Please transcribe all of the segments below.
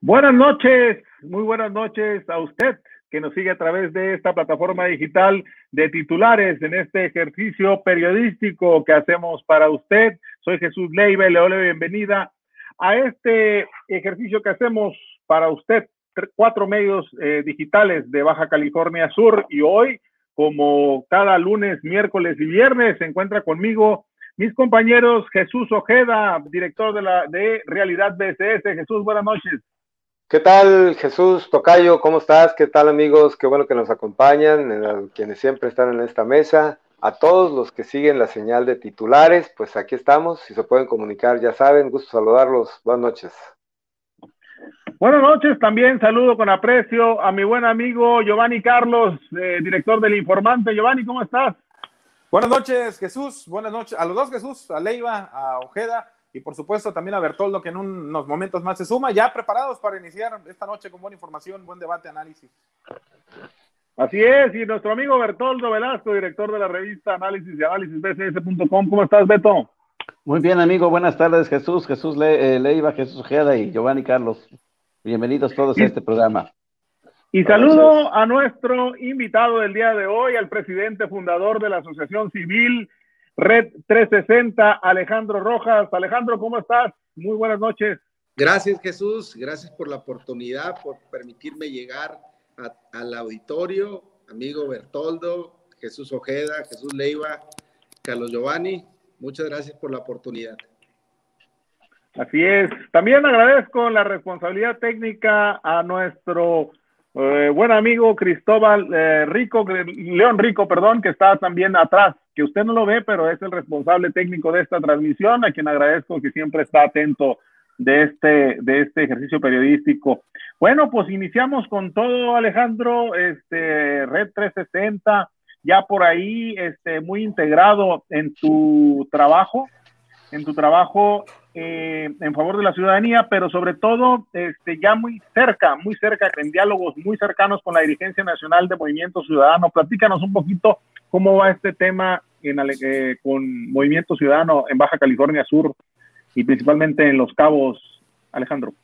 Buenas noches, muy buenas noches a usted que nos sigue a través de esta plataforma digital de titulares en este ejercicio periodístico que hacemos para usted. Soy Jesús Leiva y le doy bienvenida a este ejercicio que hacemos para usted, cuatro medios eh, digitales de Baja California Sur y hoy, como cada lunes, miércoles y viernes, se encuentra conmigo mis compañeros Jesús Ojeda, director de la de Realidad BCS. Jesús, buenas noches. ¿Qué tal, Jesús Tocayo? ¿Cómo estás? ¿Qué tal, amigos? Qué bueno que nos acompañan, quienes siempre están en esta mesa. A todos los que siguen la señal de titulares, pues aquí estamos. Si se pueden comunicar, ya saben, gusto saludarlos. Buenas noches. Buenas noches, también saludo con aprecio a mi buen amigo Giovanni Carlos, eh, director del Informante. Giovanni, ¿cómo estás? Buenas noches, Jesús. Buenas noches a los dos, Jesús, a Leiva, a Ojeda y por supuesto también a Bertoldo, que en unos momentos más se suma, ya preparados para iniciar esta noche con buena información, buen debate, análisis. Así es, y nuestro amigo Bertoldo Velasco, director de la revista Análisis y Análisis BCS.com. ¿Cómo estás, Beto? Muy bien, amigo. Buenas tardes, Jesús, Jesús Le eh, Leiva, Jesús Ojeda y Giovanni Carlos. Bienvenidos todos a este programa. Y saludo a nuestro invitado del día de hoy, al presidente fundador de la Asociación Civil Red 360, Alejandro Rojas. Alejandro, ¿cómo estás? Muy buenas noches. Gracias, Jesús. Gracias por la oportunidad, por permitirme llegar al auditorio. Amigo Bertoldo, Jesús Ojeda, Jesús Leiva, Carlos Giovanni. Muchas gracias por la oportunidad. Así es. También agradezco la responsabilidad técnica a nuestro eh, buen amigo Cristóbal eh, Rico, León Rico, perdón, que está también atrás que usted no lo ve, pero es el responsable técnico de esta transmisión, a quien agradezco que siempre está atento de este, de este ejercicio periodístico. Bueno, pues iniciamos con todo, Alejandro, este, Red 360, ya por ahí, este, muy integrado en tu trabajo, en tu trabajo eh, en favor de la ciudadanía, pero sobre todo, este, ya muy cerca, muy cerca, en diálogos muy cercanos con la dirigencia nacional de Movimiento Ciudadano. Platícanos un poquito cómo va este tema eh, con Movimiento Ciudadano en Baja California Sur y principalmente en Los Cabos, Alejandro?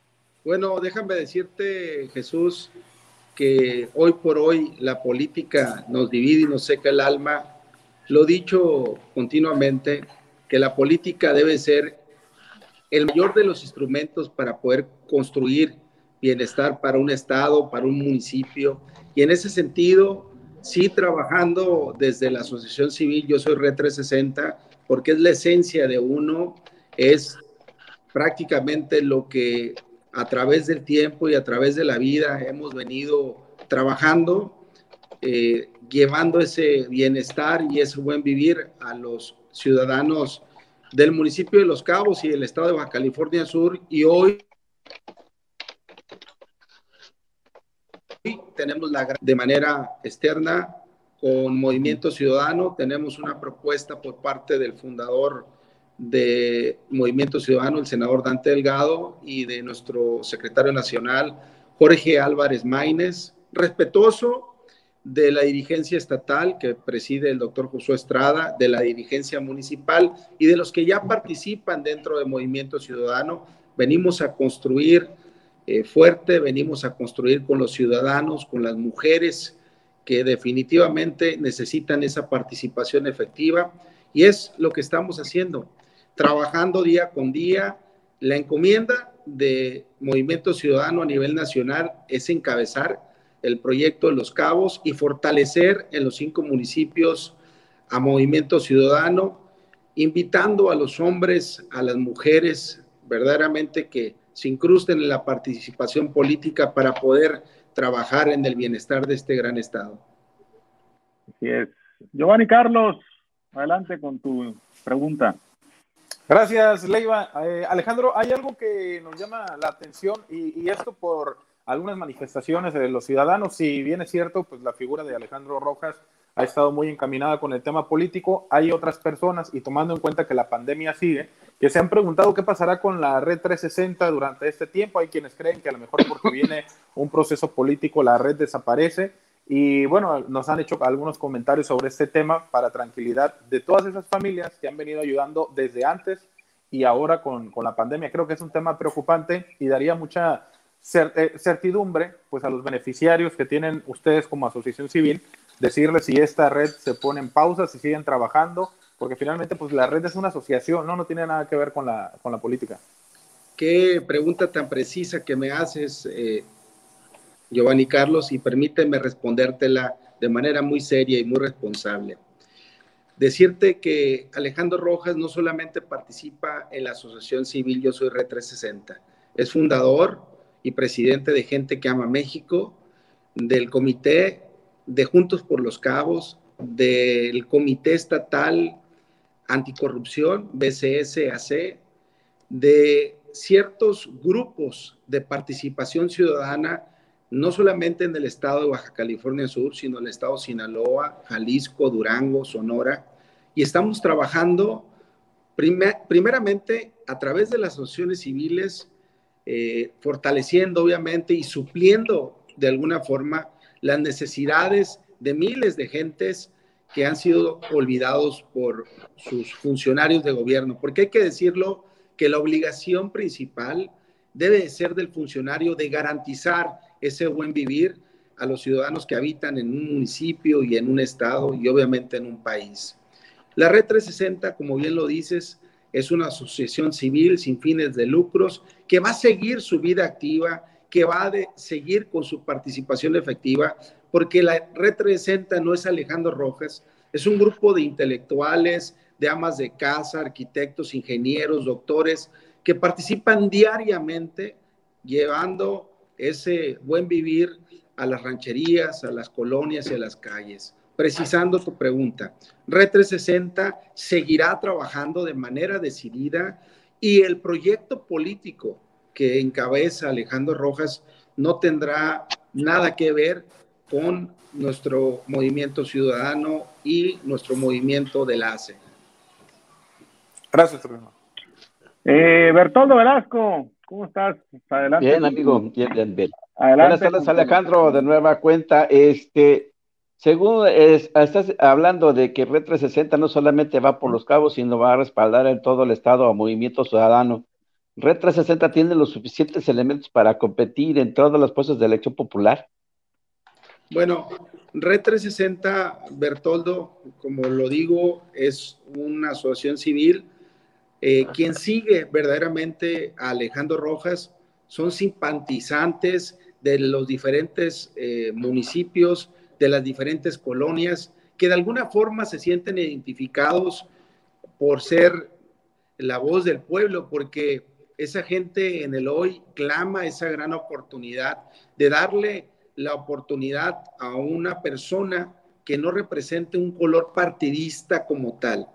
Bueno, déjame decirte, Jesús, que hoy por hoy la política nos divide y nos seca el alma. Lo he dicho continuamente, que la política debe ser el mayor de los instrumentos para poder construir bienestar para un estado, para un municipio. Y en ese sentido, sí trabajando desde la asociación civil, yo soy Red 360, porque es la esencia de uno, es prácticamente lo que a través del tiempo y a través de la vida hemos venido trabajando, eh, llevando ese bienestar y ese buen vivir a los ciudadanos del municipio de Los Cabos y del estado de Baja California Sur. Y hoy tenemos la, de manera externa con Movimiento Ciudadano, tenemos una propuesta por parte del fundador de Movimiento Ciudadano, el senador Dante Delgado, y de nuestro secretario nacional, Jorge Álvarez Maínez, respetuoso de la dirigencia estatal que preside el doctor Josué Estrada, de la dirigencia municipal y de los que ya participan dentro de Movimiento Ciudadano. Venimos a construir eh, fuerte, venimos a construir con los ciudadanos, con las mujeres que definitivamente necesitan esa participación efectiva y es lo que estamos haciendo, trabajando día con día. La encomienda de Movimiento Ciudadano a nivel nacional es encabezar el proyecto de Los Cabos y fortalecer en los cinco municipios a Movimiento Ciudadano, invitando a los hombres, a las mujeres, verdaderamente que se incrusten en la participación política para poder trabajar en el bienestar de este gran Estado. Así es. Giovanni Carlos, adelante con tu pregunta. Gracias, Leiva. Eh, Alejandro, hay algo que nos llama la atención y, y, esto por algunas manifestaciones de los ciudadanos. Si bien es cierto, pues la figura de Alejandro Rojas ha estado muy encaminada con el tema político, hay otras personas y tomando en cuenta que la pandemia sigue, que se han preguntado qué pasará con la red 360 durante este tiempo. Hay quienes creen que a lo mejor porque viene un proceso político la red desaparece. Y bueno, nos han hecho algunos comentarios sobre este tema para tranquilidad de todas esas familias que han venido ayudando desde antes y ahora con, con la pandemia. Creo que es un tema preocupante y daría mucha eh, certidumbre pues a los beneficiarios que tienen ustedes como asociación civil, decirles si esta red se pone en pausa, si siguen trabajando, porque finalmente pues la red es una asociación, no, no tiene nada que ver con la, con la política. Qué pregunta tan precisa que me haces, eh, Giovanni Carlos, y permíteme respondértela de manera muy seria y muy responsable. Decirte que Alejandro Rojas no solamente participa en la Asociación Civil Yo Soy Red 360, es fundador y presidente de Gente que Ama México, del Comité de Juntos por los Cabos, del Comité Estatal Anticorrupción, BCSAC, de ciertos grupos de participación ciudadana, no solamente en el estado de Baja California Sur, sino en el estado de Sinaloa, Jalisco, Durango, Sonora, y estamos trabajando primeramente a través de las asociaciones civiles, eh, fortaleciendo obviamente y supliendo de alguna forma las necesidades de miles de gentes que han sido olvidados por sus funcionarios de gobierno, porque hay que decirlo, que la obligación principal debe ser del funcionario de garantizar ese buen vivir a los ciudadanos que habitan en un municipio y en un estado y obviamente en un país. La Red 360, como bien lo dices, es una asociación civil sin fines de lucros que va a seguir su vida activa, que va a seguir con su participación efectiva, porque la Red 360 no es Alejandro Rojas, es un grupo de intelectuales, de amas de casa, arquitectos, ingenieros, doctores, que participan diariamente llevando ese buen vivir a las rancherías, a las colonias y a las calles. Precisando tu pregunta, Red 360 seguirá trabajando de manera decidida y el proyecto político que encabeza Alejandro Rojas no tendrá nada que ver con nuestro movimiento ciudadano y nuestro movimiento de la ACE. Gracias. Eh, Bertoldo Velasco, ¿cómo estás? Adelante. Bien, amigo, bien, bien, bien. Buenas tardes, Alejandro, de nueva cuenta. Este, según estás hablando de que Red 360 no solamente va por los cabos, sino va a respaldar en todo el estado a Movimiento Ciudadano. Red 360 tiene los suficientes elementos para competir en todas las puestas de elección popular. Bueno, Red 360, Bertoldo, como lo digo, es una asociación civil eh, quien sigue verdaderamente a Alejandro Rojas son simpatizantes de los diferentes eh, municipios, de las diferentes colonias, que de alguna forma se sienten identificados por ser la voz del pueblo, porque esa gente en el hoy clama esa gran oportunidad de darle la oportunidad a una persona que no represente un color partidista como tal.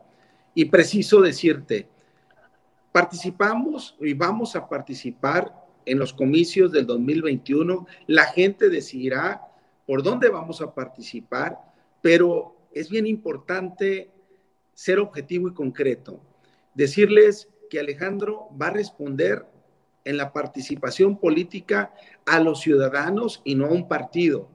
Y preciso decirte, Participamos y vamos a participar en los comicios del 2021. La gente decidirá por dónde vamos a participar, pero es bien importante ser objetivo y concreto. Decirles que Alejandro va a responder en la participación política a los ciudadanos y no a un partido,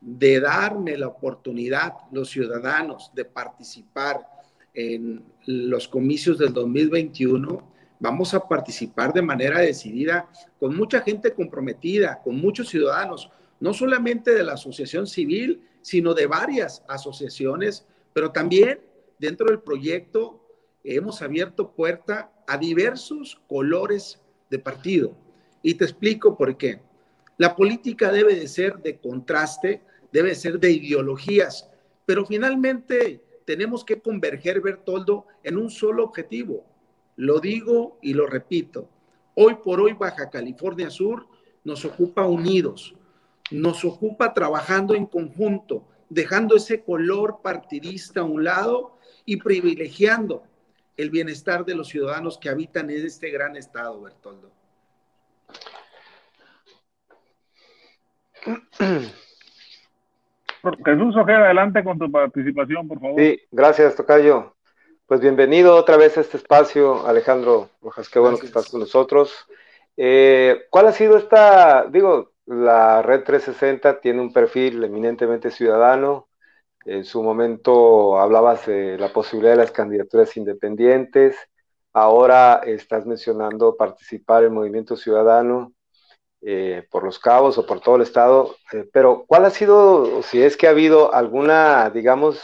de darme la oportunidad, los ciudadanos, de participar en los comicios del 2021, vamos a participar de manera decidida con mucha gente comprometida, con muchos ciudadanos, no solamente de la asociación civil, sino de varias asociaciones, pero también dentro del proyecto hemos abierto puerta a diversos colores de partido. Y te explico por qué. La política debe de ser de contraste, debe ser de ideologías, pero finalmente tenemos que converger, Bertoldo, en un solo objetivo. Lo digo y lo repito. Hoy por hoy Baja California Sur nos ocupa unidos, nos ocupa trabajando en conjunto, dejando ese color partidista a un lado y privilegiando el bienestar de los ciudadanos que habitan en este gran estado, Bertoldo. Jesús Ojeda, adelante con tu participación, por favor. Sí, gracias, Tocayo. Pues bienvenido otra vez a este espacio, Alejandro Rojas, qué bueno que estás con nosotros. Eh, ¿Cuál ha sido esta, digo, la Red 360 tiene un perfil eminentemente ciudadano, en su momento hablabas de la posibilidad de las candidaturas independientes, ahora estás mencionando participar en Movimiento Ciudadano. eh, por los cabos o por todo el estado, eh, pero ¿cuál ha sido, si es que ha habido alguna, digamos,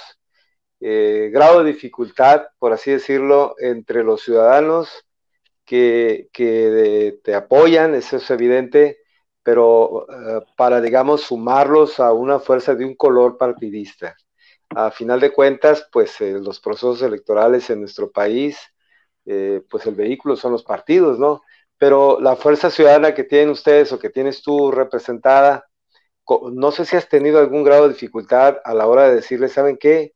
eh, grado de dificultad, por así decirlo, entre los ciudadanos que, te apoyan, eso es evidente, pero para, digamos, sumarlos a una fuerza de un color partidista? A final de cuentas, pues los procesos electorales en nuestro país, pues el vehículo son los partidos, ¿no? pero la fuerza ciudadana que tienen ustedes o que tienes tú representada, no sé si has tenido algún grado de dificultad a la hora de decirles, ¿saben qué?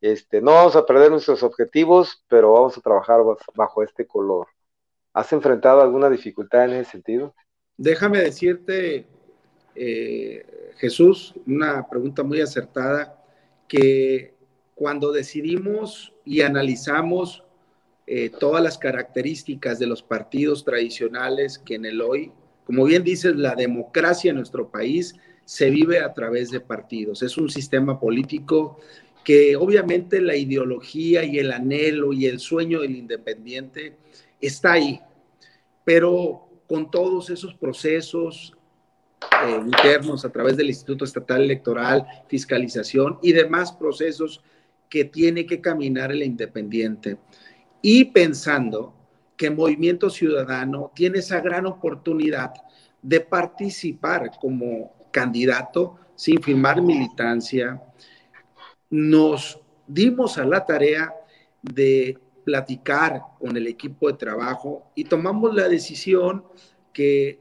Este, no vamos a perder nuestros objetivos, pero vamos a trabajar bajo este color. ¿Has enfrentado alguna dificultad en ese sentido? Déjame decirte, eh, Jesús, una pregunta muy acertada, que cuando decidimos y analizamos eh, todas las características de los partidos tradicionales que en el hoy, como bien dices, la democracia en nuestro país se vive a través de partidos. Es un sistema político que obviamente la ideología y el anhelo y el sueño del independiente está ahí, pero con todos esos procesos eh, internos a través del Instituto Estatal Electoral, fiscalización y demás procesos que tiene que caminar el independiente. Y pensando que Movimiento Ciudadano tiene esa gran oportunidad de participar como candidato sin firmar militancia, nos dimos a la tarea de platicar con el equipo de trabajo y tomamos la decisión que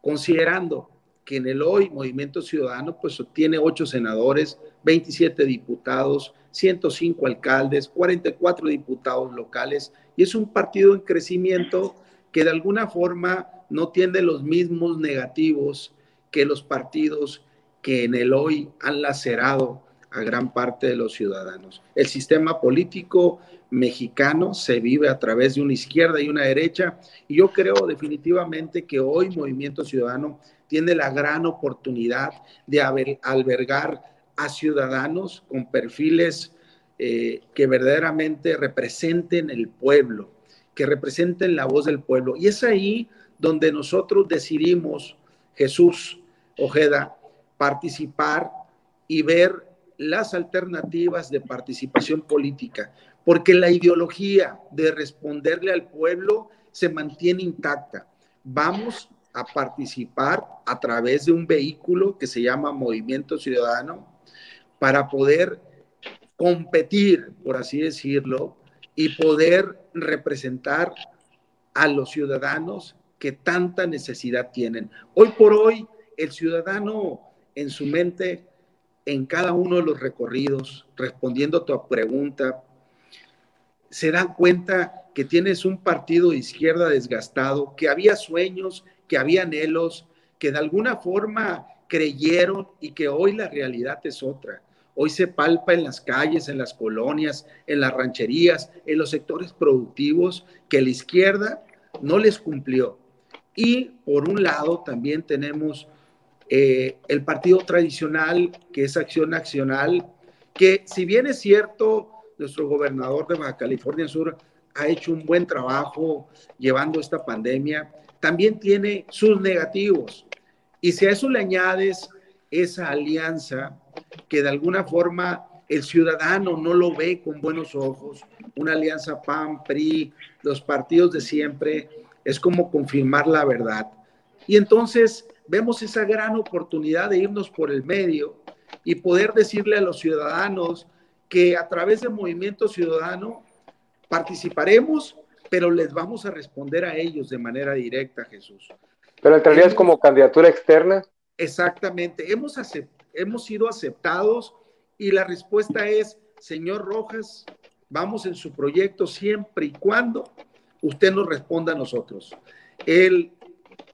considerando que en el hoy Movimiento Ciudadano pues tiene ocho senadores, 27 diputados, 105 alcaldes, 44 diputados locales y es un partido en crecimiento que de alguna forma no tiene los mismos negativos que los partidos que en el hoy han lacerado a gran parte de los ciudadanos. El sistema político mexicano se vive a través de una izquierda y una derecha y yo creo definitivamente que hoy Movimiento Ciudadano tiene la gran oportunidad de albergar a ciudadanos con perfiles eh, que verdaderamente representen el pueblo, que representen la voz del pueblo. Y es ahí donde nosotros decidimos, Jesús Ojeda, participar y ver las alternativas de participación política, porque la ideología de responderle al pueblo se mantiene intacta. Vamos a participar a través de un vehículo que se llama Movimiento Ciudadano, para poder competir, por así decirlo, y poder representar a los ciudadanos que tanta necesidad tienen. Hoy por hoy, el ciudadano en su mente, en cada uno de los recorridos, respondiendo a tu pregunta, se da cuenta que tienes un partido de izquierda desgastado, que había sueños, que había anhelos, que de alguna forma creyeron y que hoy la realidad es otra Hoy se palpa en las calles, en las colonias, en las rancherías, en los sectores productivos que la izquierda no les cumplió. Y por un lado también tenemos eh, el partido tradicional, que es Acción Nacional, que si bien es cierto, nuestro gobernador de Baja California Sur ha hecho un buen trabajo llevando esta pandemia, también tiene sus negativos. Y si a eso le añades esa alianza que de alguna forma el ciudadano no lo ve con buenos ojos, una alianza PAN, PRI, los partidos de siempre, es como confirmar la verdad. Y entonces vemos esa gran oportunidad de irnos por el medio y poder decirle a los ciudadanos que a través del movimiento ciudadano participaremos, pero les vamos a responder a ellos de manera directa, Jesús. Pero en realidad es como candidatura externa. Exactamente, hemos, hemos sido aceptados y la respuesta es, señor Rojas, vamos en su proyecto siempre y cuando usted nos responda a nosotros. El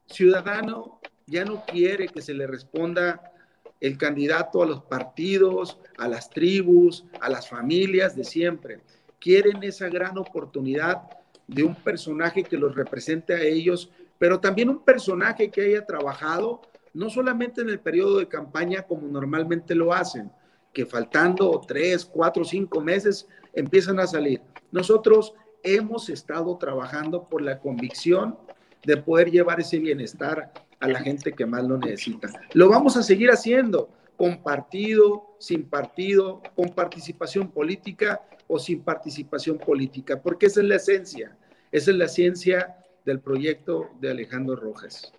ciudadano ya no quiere que se le responda el candidato a los partidos, a las tribus, a las familias de siempre. Quieren esa gran oportunidad de un personaje que los represente a ellos, pero también un personaje que haya trabajado no solamente en el periodo de campaña como normalmente lo hacen, que faltando tres, cuatro, cinco meses empiezan a salir. Nosotros hemos estado trabajando por la convicción de poder llevar ese bienestar a la gente que más lo necesita. Lo vamos a seguir haciendo con partido, sin partido, con participación política o sin participación política, porque esa es la esencia, esa es la ciencia del proyecto de Alejandro Rojas.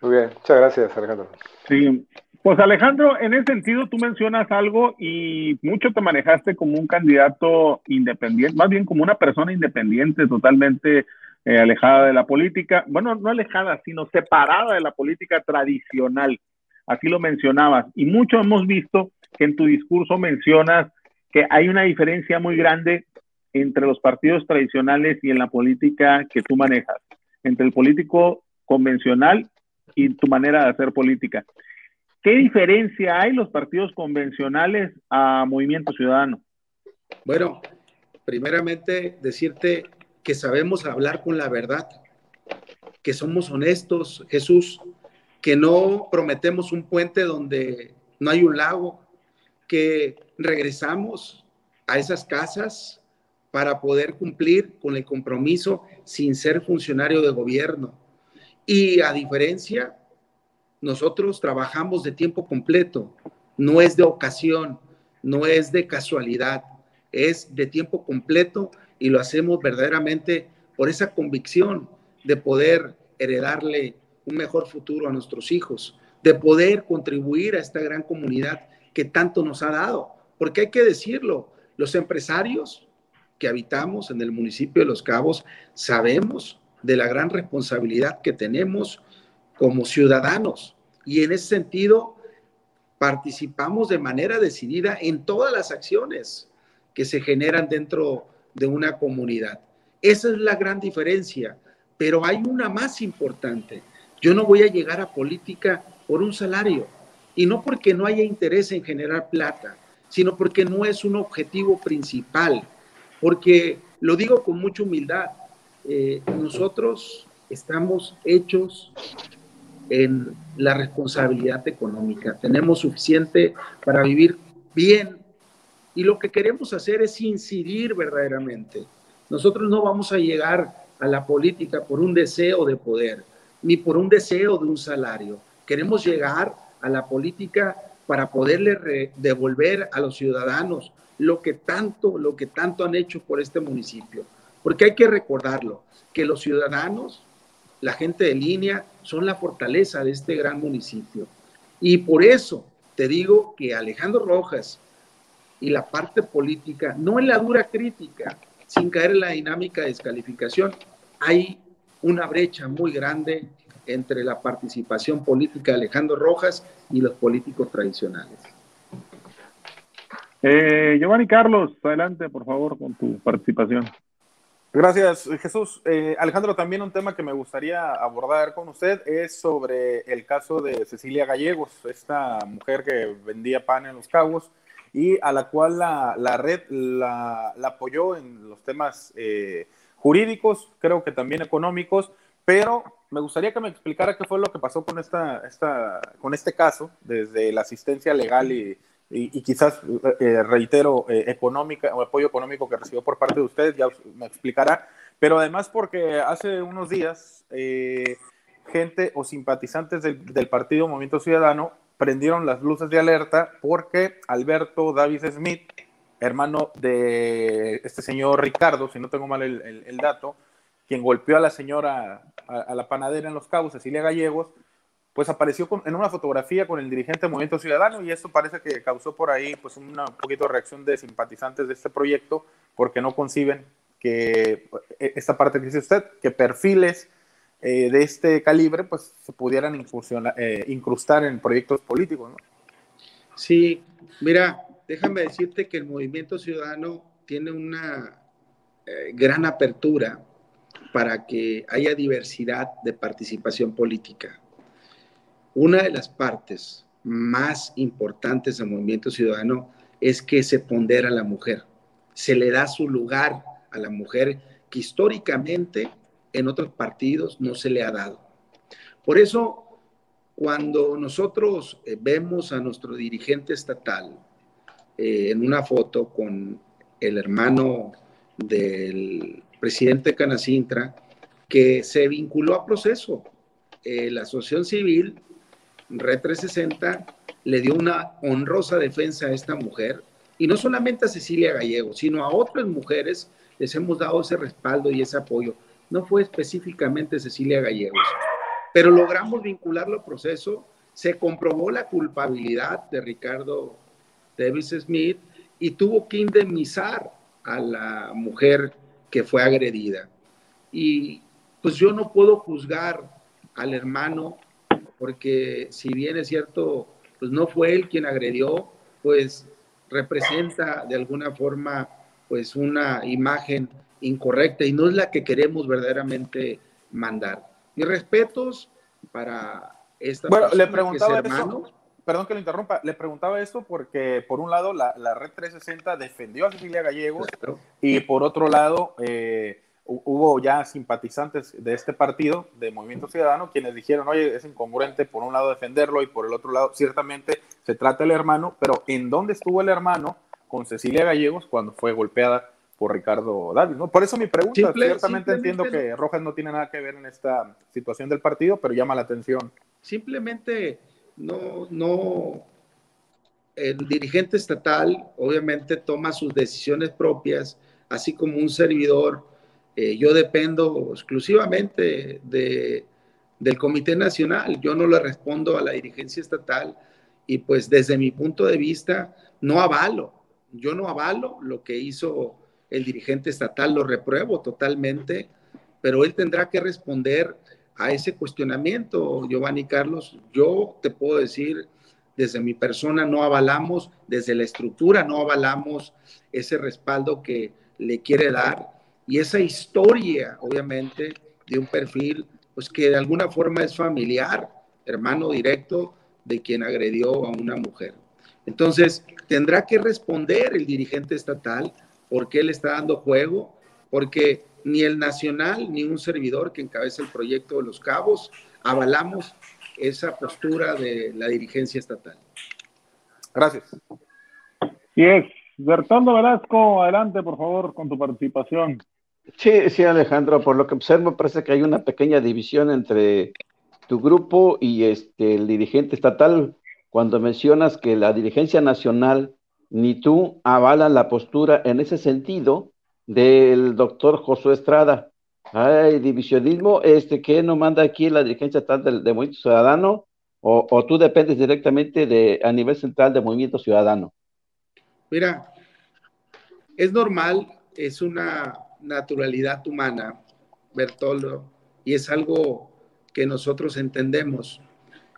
Muy bien, muchas gracias Alejandro. Sí, pues Alejandro, en ese sentido tú mencionas algo y mucho te manejaste como un candidato independiente, más bien como una persona independiente, totalmente eh, alejada de la política, bueno, no alejada, sino separada de la política tradicional. Así lo mencionabas. Y mucho hemos visto que en tu discurso mencionas que hay una diferencia muy grande entre los partidos tradicionales y en la política que tú manejas, entre el político convencional y tu manera de hacer política. ¿Qué diferencia hay los partidos convencionales a Movimiento Ciudadano? Bueno, primeramente decirte que sabemos hablar con la verdad, que somos honestos, Jesús, que no prometemos un puente donde no hay un lago, que regresamos a esas casas para poder cumplir con el compromiso sin ser funcionario de gobierno. Y a diferencia, nosotros trabajamos de tiempo completo, no es de ocasión, no es de casualidad, es de tiempo completo y lo hacemos verdaderamente por esa convicción de poder heredarle un mejor futuro a nuestros hijos, de poder contribuir a esta gran comunidad que tanto nos ha dado. Porque hay que decirlo, los empresarios que habitamos en el municipio de Los Cabos sabemos de la gran responsabilidad que tenemos como ciudadanos y en ese sentido participamos de manera decidida en todas las acciones que se generan dentro de una comunidad. Esa es la gran diferencia, pero hay una más importante. Yo no voy a llegar a política por un salario. Y no porque no haya interés en generar plata, sino porque no es un objetivo principal, porque lo digo con mucha humildad, eh, nosotros estamos hechos en la responsabilidad económica, tenemos suficiente para vivir bien. Y lo que queremos hacer es incidir verdaderamente. Nosotros no vamos a llegar a la política por un deseo de poder, ni por un deseo de un salario. Queremos llegar a la política para poderle devolver a los ciudadanos lo que tanto, lo que tanto han hecho por este municipio. Porque hay que recordarlo, que los ciudadanos, la gente de línea, son la fortaleza de este gran municipio. Y por eso te digo que Alejandro Rojas, y la parte política, no en la dura crítica, sin caer en la dinámica de descalificación, hay una brecha muy grande entre la participación política de Alejandro Rojas y los políticos tradicionales. Eh, Giovanni Carlos, adelante por favor con tu participación. Gracias, Jesús. Eh, Alejandro, también un tema que me gustaría abordar con usted es sobre el caso de Cecilia Gallegos, esta mujer que vendía pan en Los Cabos y a la cual la, la red la, la, apoyó en los temas eh, jurídicos, creo que también económicos, pero me gustaría que me explicara qué fue lo que pasó con, esta, esta, con este caso, desde la asistencia legal y, y, quizás, eh, reitero, eh, económica o apoyo económico que recibió por parte de ustedes, ya me explicará, pero además porque hace unos días gente o simpatizantes del, del Partido Movimiento Ciudadano prendieron las luces de alerta porque Alberto Davis Smith, hermano de este señor Ricardo, si no tengo mal el, dato, quien golpeó a la señora, a, la panadera en Los Cabos, Cecilia Gallegos, pues apareció en una fotografía con el dirigente del Movimiento Ciudadano y esto parece que causó por ahí pues una un poquito de reacción de simpatizantes de este proyecto porque no conciben que eh, esta parte que dice usted, que perfiles eh, de este calibre pues se pudieran eh, incrustar en proyectos políticos. ¿no? Sí, mira, déjame decirte que el movimiento ciudadano tiene una eh, gran apertura para que haya diversidad de participación política. Una de las partes más importantes del movimiento ciudadano es que se pondera a la mujer, se le da su lugar a la mujer que históricamente en otros partidos no se le ha dado. Por eso, cuando nosotros eh, vemos a nuestro dirigente estatal eh, en una foto con el hermano del presidente Canacintra, que se vinculó a proceso, eh, la asociación civil, Red 360, le dio una honrosa defensa a esta mujer, y no solamente a Cecilia Gallego, sino a otras mujeres les hemos dado ese respaldo y ese apoyo. No fue específicamente Cecilia Gallegos, pero logramos vincularlo al proceso, se comprobó la culpabilidad de Ricardo Davis Smith y tuvo que indemnizar a la mujer que fue agredida. Y pues yo no puedo juzgar al hermano porque si bien es cierto, pues no fue él quien agredió, pues representa de alguna forma pues una imagen incorrecta y no es la que queremos verdaderamente mandar. Mis respetos para esta bueno, le preguntaba hermano. Perdón que lo interrumpa, le preguntaba esto porque por un lado la, Red 360 defendió a Cecilia Gallegos y por otro lado eh, hubo ya simpatizantes de este partido, de Movimiento Ciudadano, quienes dijeron, oye, es incongruente por un lado defenderlo y por el otro lado, ciertamente se trata del hermano, pero ¿en dónde estuvo el hermano con Cecilia Gallegos cuando fue golpeada por Ricardo David? ¿no? Por eso mi pregunta, ciertamente entiendo que Rojas no tiene nada que ver en esta situación del partido, pero llama la atención. Simplemente no, no, el dirigente estatal obviamente toma sus decisiones propias, así como un servidor. Eh, yo dependo exclusivamente de, del Comité Nacional, yo no le respondo a la dirigencia estatal y pues desde mi punto de vista no avalo, yo no avalo lo que hizo el dirigente estatal, lo repruebo totalmente, pero él tendrá que responder a ese cuestionamiento, Giovanni Carlos. Yo te puedo decir, desde mi persona no avalamos, desde la estructura no avalamos ese respaldo que le quiere dar y esa historia, obviamente, de un perfil, pues que de alguna forma es familiar, hermano directo de quien agredió a una mujer. Entonces, tendrá que responder el dirigente estatal por qué le está dando juego, porque ni el nacional ni un servidor que encabeza el proyecto de los cabos avalamos esa postura de la dirigencia estatal. Gracias. Sí es. Bertando Velasco, adelante por favor con tu participación. Sí, sí, Alejandro, por lo que observo parece que hay una pequeña división entre tu grupo y este el dirigente estatal cuando mencionas que la dirigencia nacional ni tú avalan la postura en ese sentido del doctor Josué Estrada. Hay divisionismo, este que no manda aquí la dirigencia estatal de, de Movimiento Ciudadano o, o, tú dependes directamente de a nivel central de Movimiento Ciudadano. Mira, es normal, es una naturalidad humana, Bertolo, y es algo que nosotros entendemos.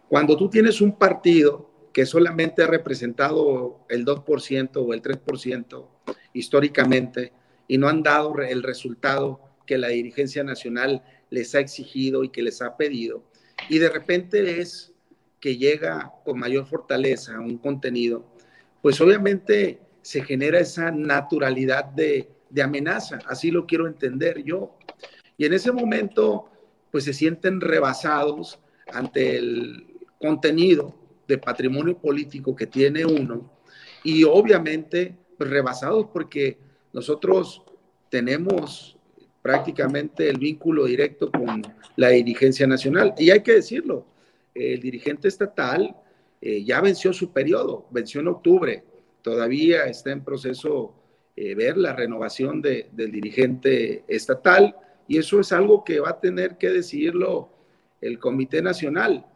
Cuando tú tienes un partido que solamente ha representado el 2% o el 3% históricamente y no han dado el resultado que la dirigencia nacional les ha exigido y que les ha pedido, y de repente es que llega con mayor fortaleza un contenido, pues obviamente se genera esa naturalidad de amenaza, así lo quiero entender yo. Y en ese momento, pues se sienten rebasados ante el contenido de patrimonio político que tiene uno y obviamente rebasados porque nosotros tenemos prácticamente el vínculo directo con la dirigencia nacional. Y hay que decirlo, el dirigente estatal eh, ya venció su periodo, venció en octubre, todavía está en proceso eh, ver la renovación del dirigente estatal. Y eso es algo que va a tener que decidirlo el Comité Nacional,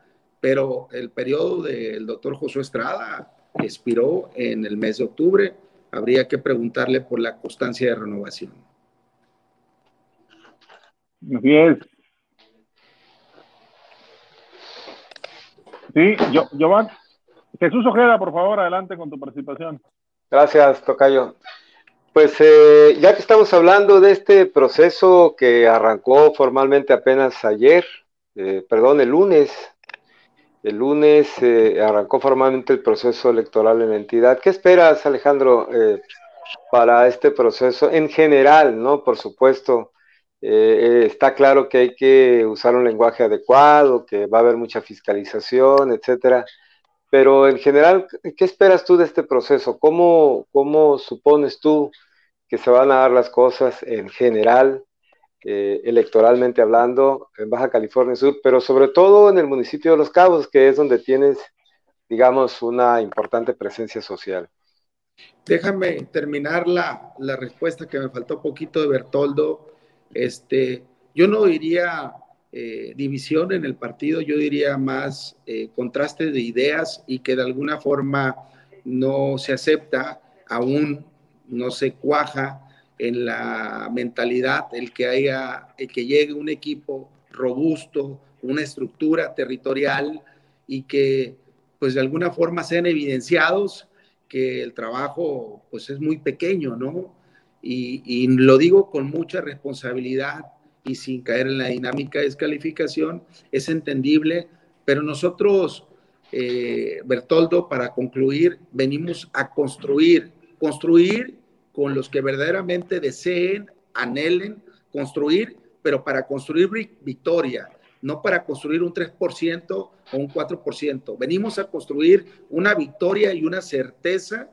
pero el periodo del doctor Josué Estrada expiró en el mes de octubre, habría que preguntarle por la constancia de renovación. Así es. Sí, yo, Giovanni. Jesús Ojeda, por favor, adelante con tu participación. Gracias, Tocayo. Pues eh, ya que estamos hablando de este proceso que arrancó formalmente apenas ayer, eh, perdón, el lunes, el lunes eh, arrancó formalmente el proceso electoral en la entidad. ¿Qué esperas, Alejandro, para este proceso en general, no? Por supuesto, está claro que hay que usar un lenguaje adecuado, que va a haber mucha fiscalización, etcétera. Pero en general, ¿qué esperas tú de este proceso? ¿Cómo, cómo supones tú que se van a dar las cosas en general eh, electoralmente hablando en Baja California Sur, pero sobre todo en el municipio de Los Cabos, que es donde tienes, digamos, una importante presencia social. Déjame terminar la, la respuesta que me faltó poquito de Bertoldo. Este, yo no diría eh, división en el partido, yo diría más eh, contraste de ideas y que de alguna forma no se acepta, aún no se cuaja en la mentalidad el que haya, el que llegue un equipo robusto, una estructura territorial y que pues de alguna forma sean evidenciados que el trabajo pues es muy pequeño, ¿no? Y, lo digo con mucha responsabilidad y sin caer en la dinámica de descalificación, es entendible, pero nosotros, eh, Bertoldo, para concluir, venimos a construir, construir con los que verdaderamente deseen, anhelen construir, pero para construir victoria, no para construir un 3% o un 4%. Venimos a construir una victoria y una certeza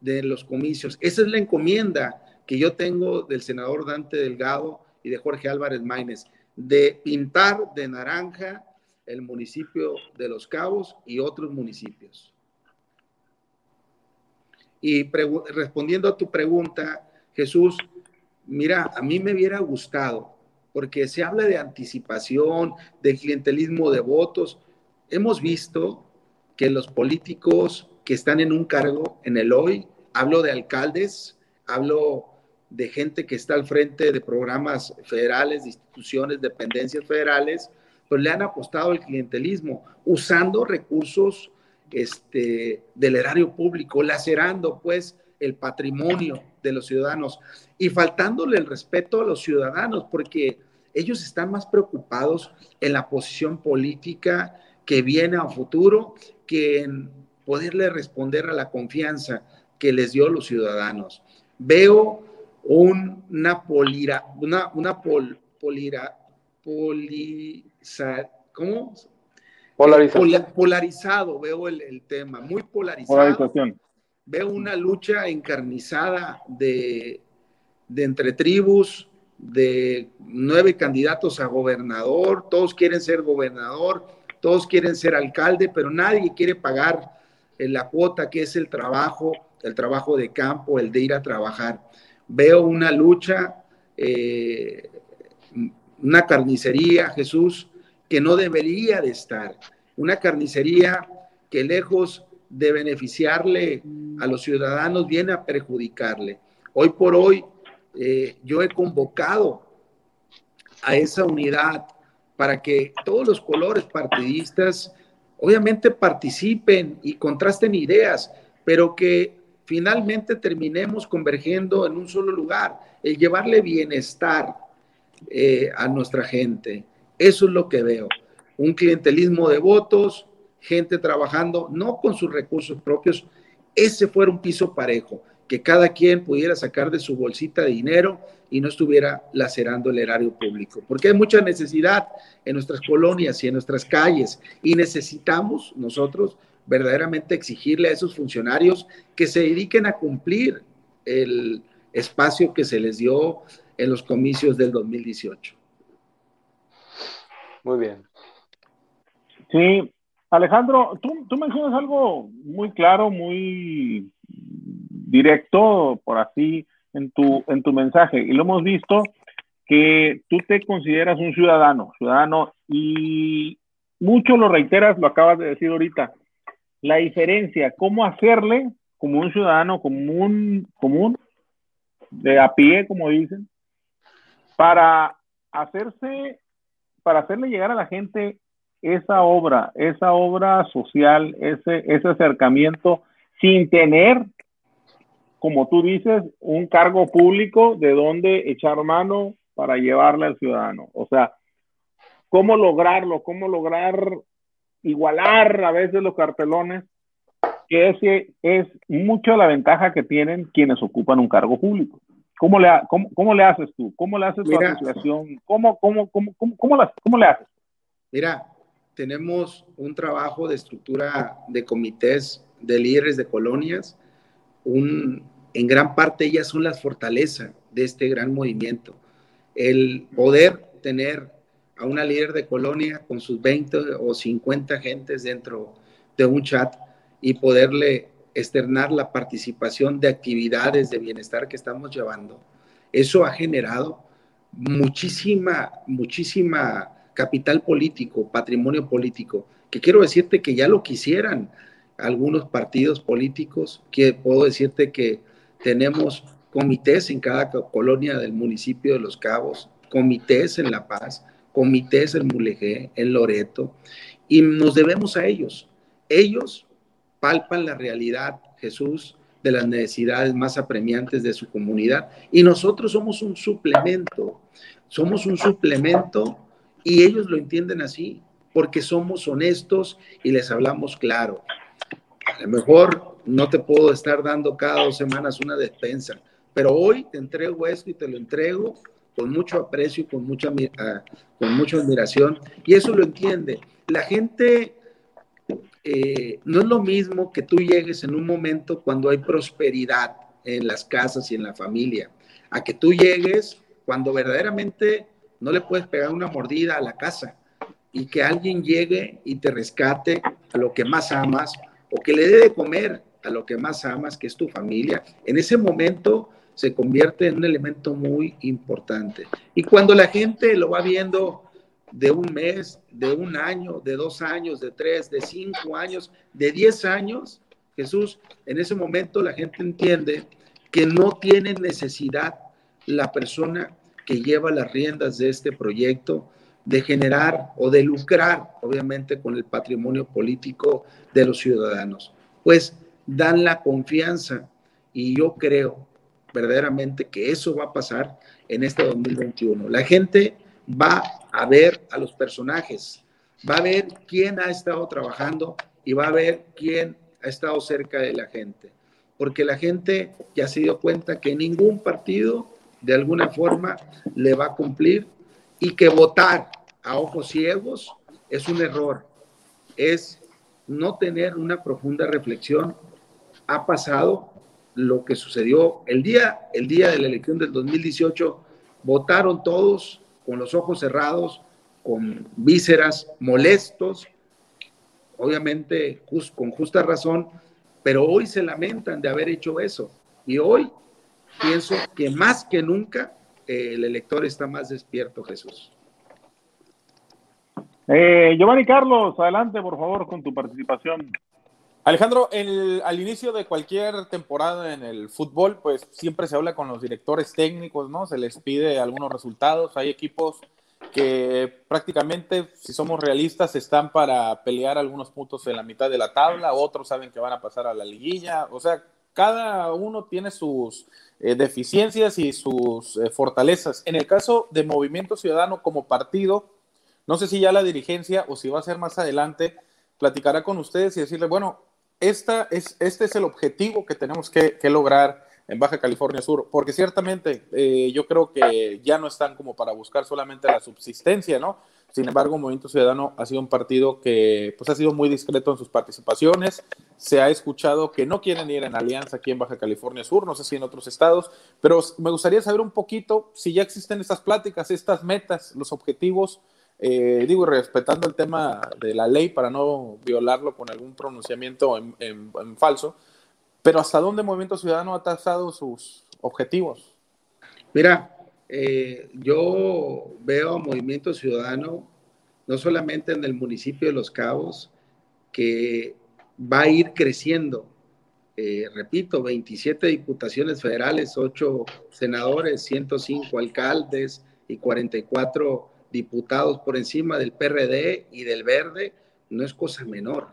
de los comicios. Esa es la encomienda que yo tengo del senador Dante Delgado y de Jorge Álvarez Maínez, de pintar de naranja el municipio de Los Cabos y otros municipios. Y respondiendo a tu pregunta, Jesús, mira, a mí me hubiera gustado, porque se habla de anticipación, de clientelismo de votos. Hemos visto que los políticos que están en un cargo en el hoy, hablo de alcaldes, hablo de gente que está al frente de programas federales, de instituciones, dependencias federales, pues le han apostado al clientelismo usando recursos este, del erario público, lacerando pues el patrimonio de los ciudadanos y faltándole el respeto a los ciudadanos, porque ellos están más preocupados en la posición política que viene a futuro que en poderle responder a la confianza que les dio los ciudadanos. Veo una polira, una, una pol, polira, ¿cómo? Polarizado, veo el, tema, muy polarizado. Veo una lucha encarnizada de, de entre tribus, de nueve candidatos a gobernador, todos quieren ser gobernador, todos quieren ser alcalde, pero nadie quiere pagar la cuota que es el trabajo, el trabajo de campo, el de ir a trabajar. Veo una lucha, eh, una carnicería, Jesús, que no debería de estar. Una carnicería que lejos de beneficiarle a los ciudadanos viene a perjudicarle. Hoy por hoy eh, yo he convocado a esa unidad para que todos los colores partidistas obviamente participen y contrasten ideas, pero que finalmente terminemos convergiendo en un solo lugar, el llevarle bienestar eh, a nuestra gente. Eso es lo que veo. Un clientelismo de votos, gente trabajando no con sus recursos propios. Ese fuera un piso parejo, que cada quien pudiera sacar de su bolsita de dinero y no estuviera lacerando el erario público. Porque hay mucha necesidad en nuestras colonias y en nuestras calles y necesitamos nosotros verdaderamente exigirle a esos funcionarios que se dediquen a cumplir el espacio que se les dio en los comicios del 2018. Muy bien. Sí, Alejandro, tú, tú mencionas algo muy claro, muy directo, por así, en tu, en tu mensaje, y lo hemos visto que tú te consideras un ciudadano, ciudadano, y mucho lo reiteras, lo acabas de decir ahorita, la diferencia, cómo hacerle como un ciudadano común, común, de a pie, como dicen, para hacerse para hacerle llegar a la gente esa obra, esa obra social, ese, acercamiento, sin tener, como tú dices, un cargo público de donde echar mano para llevarle al ciudadano. O sea, ¿cómo lograrlo? ¿Cómo lograr igualar a veces los cartelones? Que ese es mucho la ventaja que tienen quienes ocupan un cargo público. ¿Cómo le, cómo, cómo le haces tú? ¿Cómo le haces tu asociación? ¿Cómo, cómo, cómo, cómo, cómo, le haces? Mira, tenemos un trabajo de estructura de comités de líderes de colonias. Un, en gran parte ellas son las fortalezas de este gran movimiento. el poder tener a una líder de colonia con sus 20 o 50 gentes dentro de un chat y poderle externar la participación de actividades de bienestar que estamos llevando. Eso ha generado muchísima, muchísima capital político, patrimonio político, que quiero decirte que ya lo quisieran algunos partidos políticos, que puedo decirte que tenemos comités en cada colonia del municipio de Los Cabos, comités en La Paz, comités en Mulegé, en Loreto, y nos debemos a ellos. Ellos palpan la realidad, Jesús, de las necesidades más apremiantes de su comunidad, y nosotros somos un suplemento, somos un suplemento y ellos lo entienden así, porque somos honestos y les hablamos claro. A lo mejor no te puedo estar dando cada dos semanas una despensa, pero hoy te entrego esto y te lo entrego con mucho aprecio y con mucha, ah, con mucha admiración. Y eso lo entiende. La gente eh, no es lo mismo que tú llegues en un momento cuando hay prosperidad en las casas y en la familia, a que tú llegues cuando verdaderamente no le puedes pegar una mordida a la casa y que alguien llegue y te rescate a lo que más amas o que le dé de comer a lo que más amas, que es tu familia. En ese momento se convierte en un elemento muy importante. Y cuando la gente lo va viendo de un mes, de un año, de dos años, de tres, de cinco años, de diez años, Jesús, en ese momento la gente entiende que no tiene necesidad la persona que lleva las riendas de este proyecto de generar o de lucrar, obviamente, con el patrimonio político de los ciudadanos. Pues dan la confianza y yo creo verdaderamente que eso va a pasar en este 2021. La gente va a ver a los personajes, va a ver quién ha estado trabajando y va a ver quién ha estado cerca de la gente. Porque la gente ya se dio cuenta que ningún partido de alguna forma le va a cumplir y que votar a ojos ciegos es un error, es no tener una profunda reflexión. Ha pasado lo que sucedió el día, el día de la elección del 2018, votaron todos con los ojos cerrados, con vísceras, molestos, obviamente con justa razón, pero hoy se lamentan de haber hecho eso. Y hoy pienso que más que nunca eh, el elector está más despierto, Jesús. Eh, Giovanni Carlos, adelante por favor con tu participación. Alejandro, al inicio de cualquier temporada en el fútbol, pues siempre se habla con los directores técnicos, ¿no? Se les pide algunos resultados. Hay equipos que prácticamente, si somos realistas, están para pelear algunos puntos en la mitad de la tabla, otros saben que van a pasar a la liguilla. O sea, cada uno tiene sus eh, deficiencias y sus eh, fortalezas. En el caso de Movimiento Ciudadano como partido, no sé si ya la dirigencia o si va a ser más adelante, platicará con ustedes y decirle, bueno, esta es, este es el objetivo que tenemos que, lograr en Baja California Sur, porque ciertamente eh, yo creo que ya no están como para buscar solamente la subsistencia, ¿no? Sin embargo, Movimiento Ciudadano ha sido un partido que pues, ha sido muy discreto en sus participaciones. Se ha escuchado que no quieren ir en alianza aquí en Baja California Sur, no sé si en otros estados, pero me gustaría saber un poquito si ya existen estas pláticas, estas metas, los objetivos eh, digo, respetando el tema de la ley para no violarlo con algún pronunciamiento en, falso, pero ¿hasta dónde Movimiento Ciudadano ha tasado sus objetivos? Mira, eh, yo veo a Movimiento Ciudadano no solamente en el municipio de Los Cabos, que va a ir creciendo. Eh, repito, 27 diputaciones federales, 8 senadores, 105 alcaldes y 44 diputados por encima del PRD y del Verde, no es cosa menor.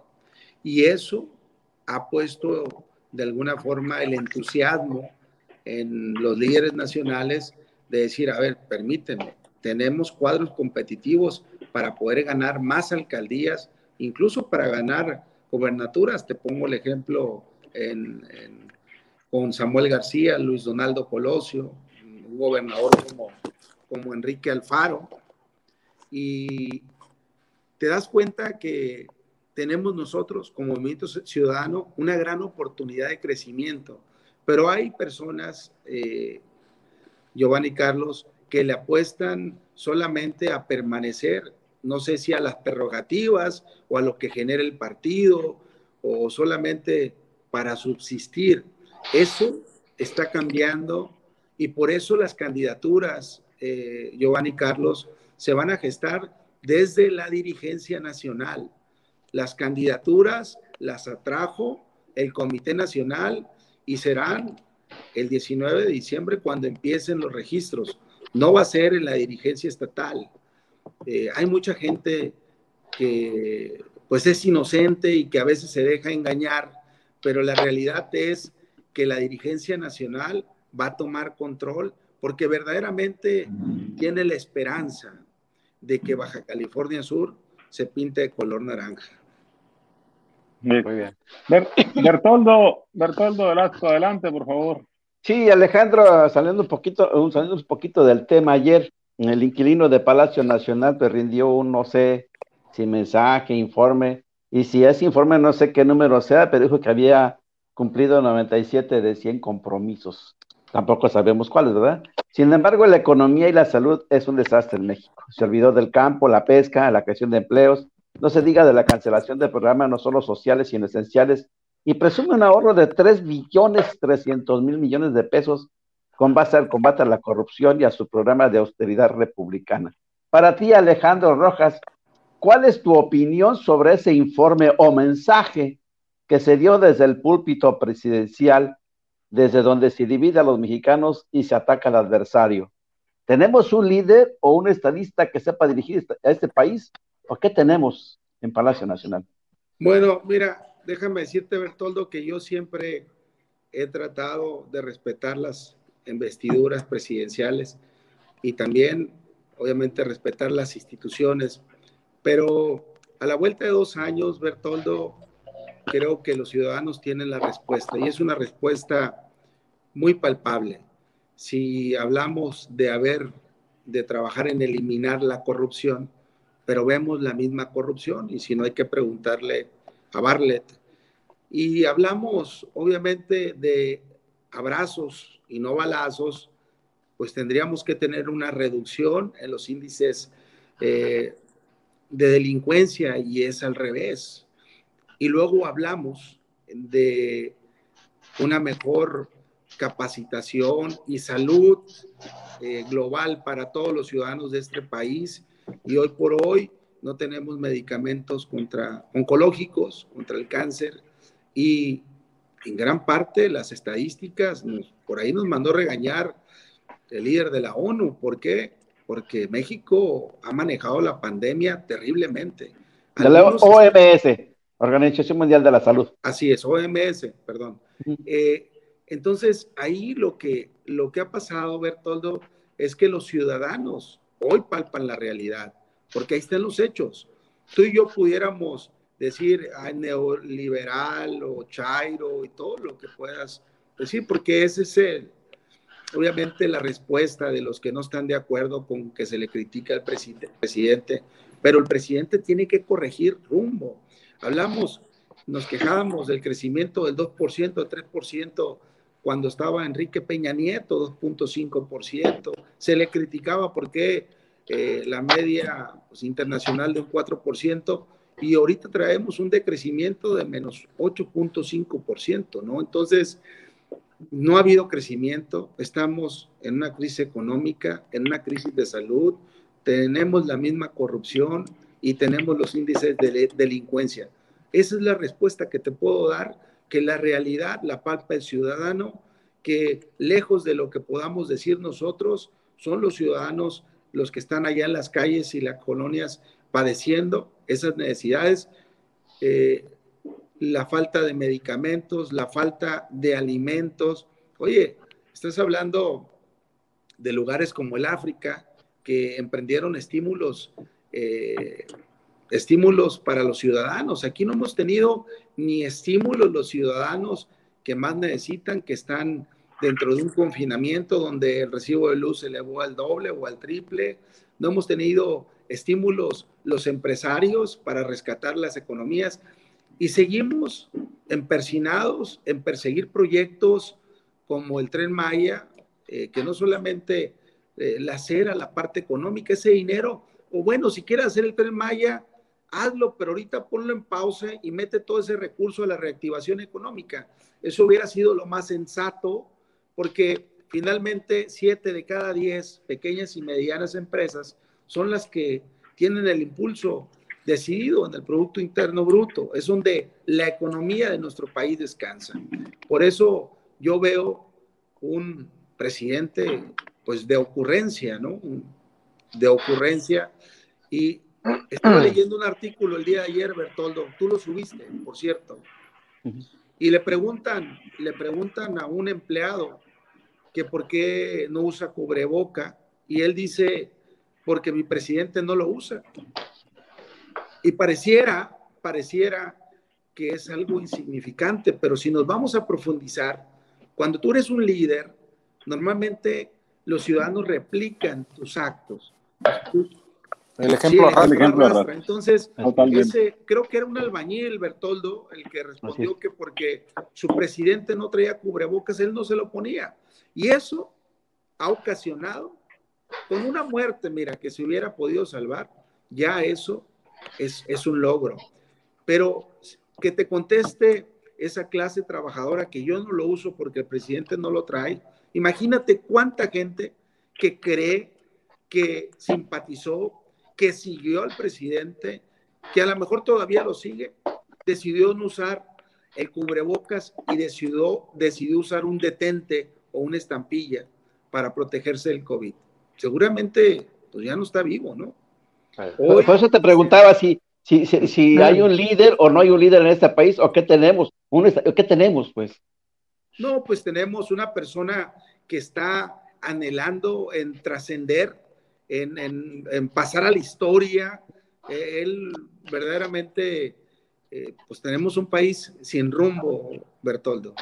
Y eso ha puesto de alguna forma el entusiasmo en los líderes nacionales de decir, a ver, permíteme, tenemos cuadros competitivos para poder ganar más alcaldías, incluso para ganar gobernaturas. Te pongo el ejemplo con Samuel García, Luis Donaldo Colosio, un gobernador como, Enrique Alfaro, y te das cuenta que tenemos nosotros como movimiento ciudadano una gran oportunidad de crecimiento, pero hay personas, eh, Giovanni Carlos, que le apuestan solamente a permanecer, no sé si a las prerrogativas o a lo que genera el partido o solamente para subsistir. Eso está cambiando y por eso las candidaturas, eh, Giovanni Carlos, se van a gestar desde la dirigencia nacional. Las candidaturas las atrajo el Comité Nacional y serán el 19 de diciembre cuando empiecen los registros. No va a ser en la dirigencia estatal. Eh, hay mucha gente que pues es inocente y que a veces se deja engañar, pero la realidad es que la dirigencia nacional va a tomar control porque verdaderamente tiene la esperanza de que Baja California Sur se pinte de color naranja. Muy bien. Bertoldo, Bertoldo Velasco, adelante, por favor. Sí, Alejandro, saliendo un poquito, saliendo un poquito del tema, ayer el inquilino de Palacio Nacional te pues, rindió un, no sé, si mensaje, informe, y si ese informe no sé qué número sea, pero dijo que había cumplido 97 de 100 compromisos. Tampoco sabemos cuáles, ¿verdad? Sin embargo, la economía y la salud es un desastre en México. Se olvidó del campo, la pesca, la creación de empleos, no se diga de la cancelación de programas no solo sociales, sino esenciales, y presume un ahorro de 3 billones 300 mil millones de pesos con base al combate a la corrupción y a su programa de austeridad republicana. Para ti, Alejandro Rojas, ¿cuál es tu opinión sobre ese informe o mensaje que se dio desde el púlpito presidencial, desde donde se divide a los mexicanos y se ataca al adversario? ¿Tenemos un líder o un estadista que sepa dirigir a este país ¿O qué tenemos en Palacio Nacional? Bueno, mira, déjame decirte, Bertoldo, que yo siempre he tratado de respetar las investiduras presidenciales y también, obviamente, respetar las instituciones. Pero a la vuelta de dos años, Bertoldo, creo que los ciudadanos tienen la respuesta y es una respuesta muy palpable. Si hablamos de haber, de trabajar en eliminar la corrupción, pero vemos la misma corrupción y si no hay que preguntarle a Barlet. Y hablamos obviamente de abrazos y no balazos, pues tendríamos que tener una reducción en los índices eh, de delincuencia y es al revés. Y luego hablamos de una mejor capacitación y salud eh, global para todos los ciudadanos de este país y hoy por hoy no tenemos medicamentos contra oncológicos, contra el cáncer y en gran parte las estadísticas, por ahí nos mandó regañar el líder de la ONU. ¿Por qué? Porque México ha manejado la pandemia terriblemente. La OMS, Organización Mundial de la Salud. Así es, OMS, perdón. Eh, entonces, ahí lo que, lo que ha pasado, Bertoldo, es que los ciudadanos hoy palpan la realidad, porque ahí están los hechos. Tú y yo pudiéramos decir neoliberal o chairo y todo lo que puedas decir, porque ese es el, obviamente la respuesta de los que no están de acuerdo con que se le critica al presidente, pero el presidente tiene que corregir rumbo. Hablamos, nos quejábamos del crecimiento del 2%, 3% cuando estaba Enrique Peña Nieto, 2.5%. Se le criticaba porque eh, la media pues, internacional de un 4%, y ahorita traemos un decrecimiento de menos 8.5%, ¿no? Entonces, no ha habido crecimiento, estamos en una crisis económica, en una crisis de salud, tenemos la misma corrupción y tenemos los índices de delincuencia. Esa es la respuesta que te puedo dar que la realidad la palpa el ciudadano, que lejos de lo que podamos decir nosotros, son los ciudadanos los que están allá en las calles y las colonias padeciendo esas necesidades, eh, la falta de medicamentos, la falta de alimentos. Oye, estás hablando de lugares como el África que emprendieron estímulos eh, estímulos para los ciudadanos. Aquí no hemos tenido ni estímulos los ciudadanos que más necesitan, que están dentro de un confinamiento donde el recibo de luz se elevó al doble o al triple. No hemos tenido estímulos los empresarios para rescatar las economías y seguimos empersinados en perseguir proyectos como el tren Maya, eh, que no solamente eh, la acera, la parte económica, ese dinero, o bueno, si quieres hacer el tren Maya, hazlo, pero ahorita ponlo en pausa y mete todo ese recurso a la reactivación económica. Eso hubiera sido lo más sensato, porque finalmente siete de cada diez pequeñas y medianas empresas son las que tienen el impulso decidido en el Producto Interno Bruto. Es donde la economía de nuestro país descansa. Por eso yo veo un presidente pues de ocurrencia, ¿no? De ocurrencia. Y estaba leyendo un artículo el día de ayer, Bertoldo, tú lo subiste, por cierto. Y le preguntan, le preguntan a un empleado que por qué no usa cubreboca y él dice, porque mi presidente no lo usa. Y pareciera, pareciera que es algo insignificante, pero si nos vamos a profundizar, cuando tú eres un líder, normalmente los ciudadanos replican tus actos. El ejemplo, Entonces, creo que era un albañil, Bertoldo, el que respondió que porque su presidente no traía cubrebocas, él no se lo ponía. Y eso ha ocasionado con una muerte, mira, que se hubiera podido salvar, ya eso es, es un logro. Pero que te conteste esa clase trabajadora que yo no lo uso porque el presidente no lo trae, imagínate cuánta gente que cree, que simpatizó, que siguió al presidente, que a lo mejor todavía lo sigue, decidió no usar el cubrebocas y decidió, decidió usar un detente o una estampilla para protegerse del COVID. Seguramente, pues ya no está vivo, ¿no? Por eso te preguntaba si, si, si, hay un líder o no hay un líder en este país, o qué tenemos, un, qué tenemos, pues. No, pues tenemos una persona que está anhelando en trascender, en, en, pasar a la historia. él verdaderamente, eh, pues tenemos un país sin rumbo, Bertoldo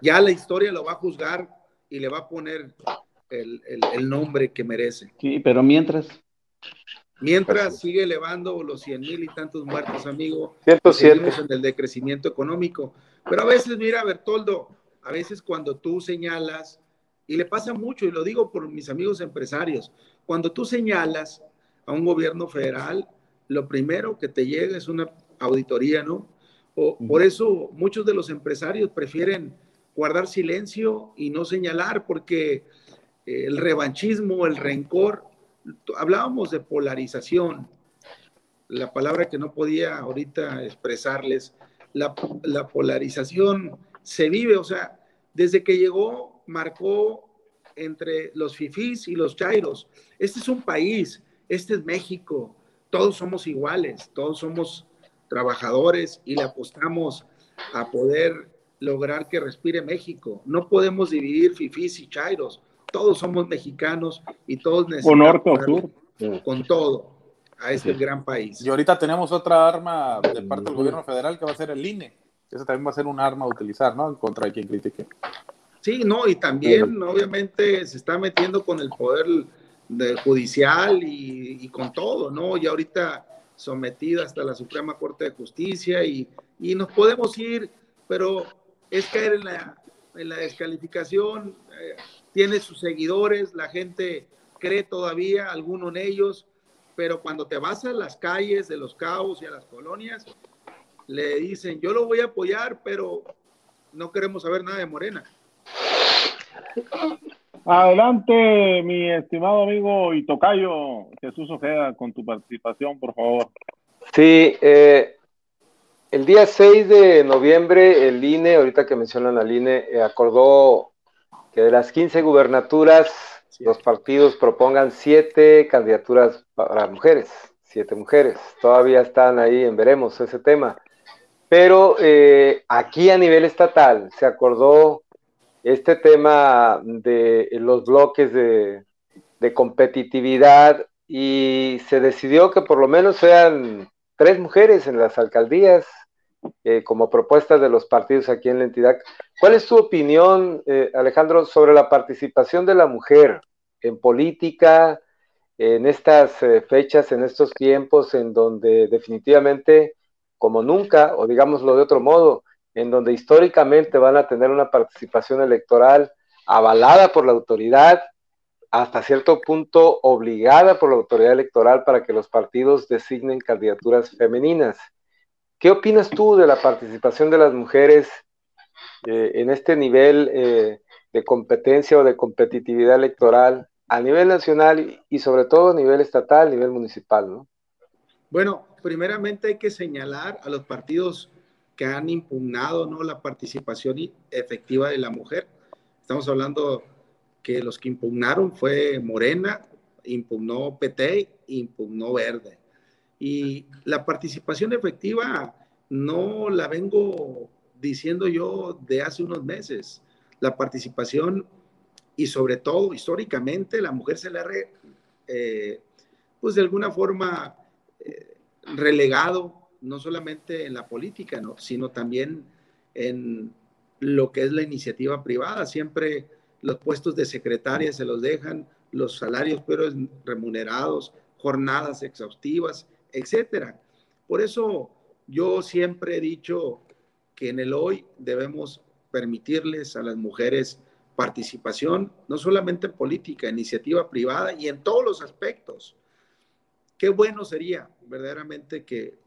ya la historia lo va a juzgar y le va a poner el, nombre que merece. Sí, pero mientras. Mientras sigue elevando los cien mil y tantos muertos, amigo, seguimos en el decrecimiento económico. Pero a veces, mira, Bertoldo, a veces cuando tú señalas, y le pasa mucho, y lo digo por mis amigos empresarios, cuando tú señalas a un gobierno federal, lo primero que te llega es una auditoría, ¿no? O, por eso muchos de los empresarios prefieren guardar silencio y no señalar, porque el revanchismo, el rencor, hablábamos de polarización, la palabra que no podía ahorita expresarles, la, la polarización se vive, o sea, desde que llegó, marcó entre los fifís y los chairos. Este es un país, este es México, todos somos iguales, todos somos trabajadores y le apostamos a poder lograr que respire México. No podemos dividir fifís y chairos. Todos somos mexicanos y todos necesitamos con sur. con todo a este gran país. Y ahorita tenemos otra arma de parte del gobierno federal que va a ser el INE. Eso también va a ser un arma a utilizar, ¿no? En contra de quien critique. Sí, no, y también obviamente se está metiendo con el poder judicial y, y, con todo, ¿no? Y ahorita sometida hasta la Suprema Corte de Justicia y, y nos podemos ir, pero es caer en la, en la descalificación, eh, tiene sus seguidores, la gente cree todavía, alguno en ellos, pero cuando te vas a las calles de los caos y a las colonias, le dicen, yo lo voy a apoyar, pero no queremos saber nada de Morena. Adelante, mi estimado amigo y tocayo Jesús Ojeda, con tu participación, por favor. Sí, eh, el día 6 de noviembre, el INE, ahorita que mencionan al INE, eh, acordó que de las 15 gubernaturas, los partidos propongan siete candidaturas para mujeres, siete mujeres. Todavía están ahí en veremos ese tema. Pero eh, aquí a nivel estatal se acordó este tema de los bloques de, competitividad y se decidió que por lo menos sean tres mujeres en las alcaldías eh, como propuestas de los partidos aquí en la entidad. ¿Cuál es tu opinión, eh, Alejandro, sobre la participación de la mujer en política en estas eh, fechas, en estos tiempos en donde definitivamente, como nunca, o digámoslo de otro modo, en donde históricamente van a tener una participación electoral avalada por la autoridad hasta cierto punto obligada por la autoridad electoral para que los partidos designen candidaturas femeninas. ¿Qué opinas tú de la participación de las mujeres eh, en este nivel eh, de competencia o de competitividad electoral a nivel nacional y, sobre todo a nivel estatal, a nivel municipal? ¿no? Bueno, primeramente hay que señalar a los partidos que han impugnado ¿no? la participación efectiva de la mujer. Estamos hablando que los que impugnaron fue Morena, impugnó PT, impugnó Verde. Y la participación efectiva no la vengo diciendo yo de hace unos meses. La participación y sobre todo históricamente la mujer se le ha, eh, pues de alguna forma, eh, relegado no solamente en la política, ¿no? sino también en lo que es la iniciativa privada. Siempre los puestos de secretaria se los dejan, los salarios pero remunerados, jornadas exhaustivas, etcétera. Por eso yo siempre he dicho que en el hoy debemos permitirles a las mujeres participación, no solamente en política, iniciativa privada y en todos los aspectos. Qué bueno sería verdaderamente que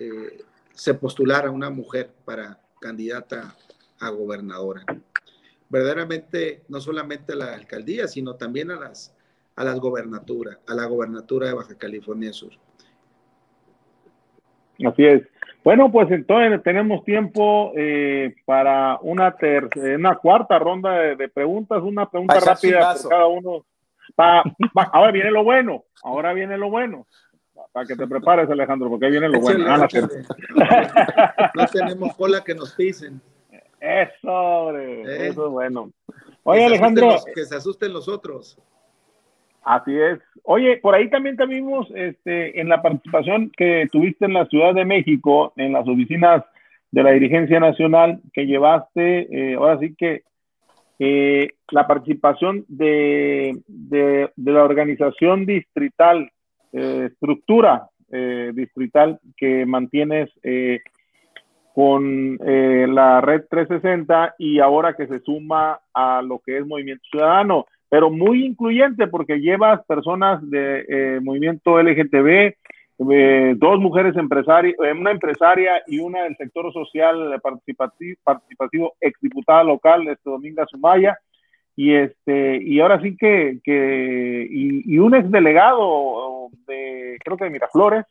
eh, se postulara una mujer para candidata a gobernadora verdaderamente no solamente a la alcaldía, sino también a las, a las gobernaturas, a la gobernatura de Baja California Sur. Así es. Bueno, pues entonces tenemos tiempo eh, para una, una cuarta ronda de, preguntas, una pregunta rápida por cada uno. ahora viene lo bueno, ahora viene lo bueno. Para que te prepares, Alejandro, porque ahí viene lo bueno. Ah, no tenemos cola que nos pisen. Eso, eso es bueno. Oye, Alejandro. que se asusten los otros. Así es. Oye, por ahí también te vimos este, en la participación que tuviste en la Ciudad de México, en las oficinas de la dirigencia nacional, que llevaste, eh, ahora sí que eh, la participación de, de, la organización distrital, eh, estructura distrital que mantienes con eh, la red 360 y ahora que se suma a lo que es Movimiento Ciudadano, pero muy incluyente porque llevas personas de eh, movimiento LGTB, eh, dos mujeres empresarias, una empresaria y una del sector social participativo, participativo exdiputada local, este Dominga Sumaya, y este y ahora sí que, que y, y un exdelegado de creo que de Miraflores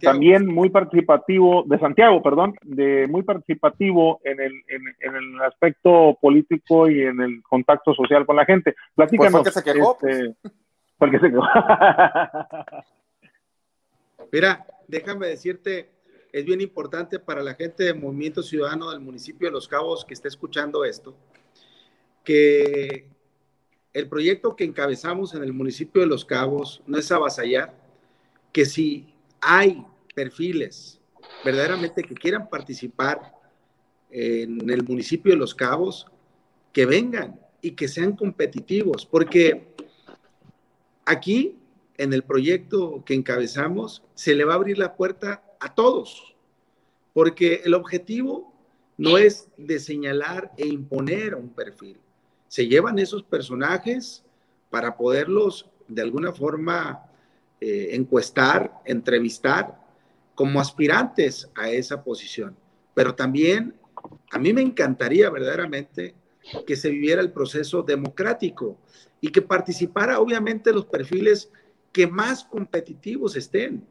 también muy participativo, de Santiago, perdón, de muy participativo en el, en, el aspecto político y en el contacto social con la gente. Platícanos. Pues se quejó. Este, porque se quejó. Mira, déjame decirte, es bien importante para la gente del Movimiento Ciudadano del municipio de Los Cabos que esté escuchando esto, que el proyecto que encabezamos en el municipio de Los Cabos no es avasallar, que si hay perfiles verdaderamente que quieran participar en el municipio de Los Cabos, que vengan y que sean competitivos, porque aquí en el proyecto que encabezamos se le va a abrir la puerta a todos, porque el objetivo no es de señalar e imponer un perfil. Se llevan esos personajes para poderlos de alguna forma eh, encuestar, entrevistar como aspirantes a esa posición. Pero también a mí me encantaría verdaderamente que se viviera el proceso democrático y que participara obviamente los perfiles que más competitivos estén,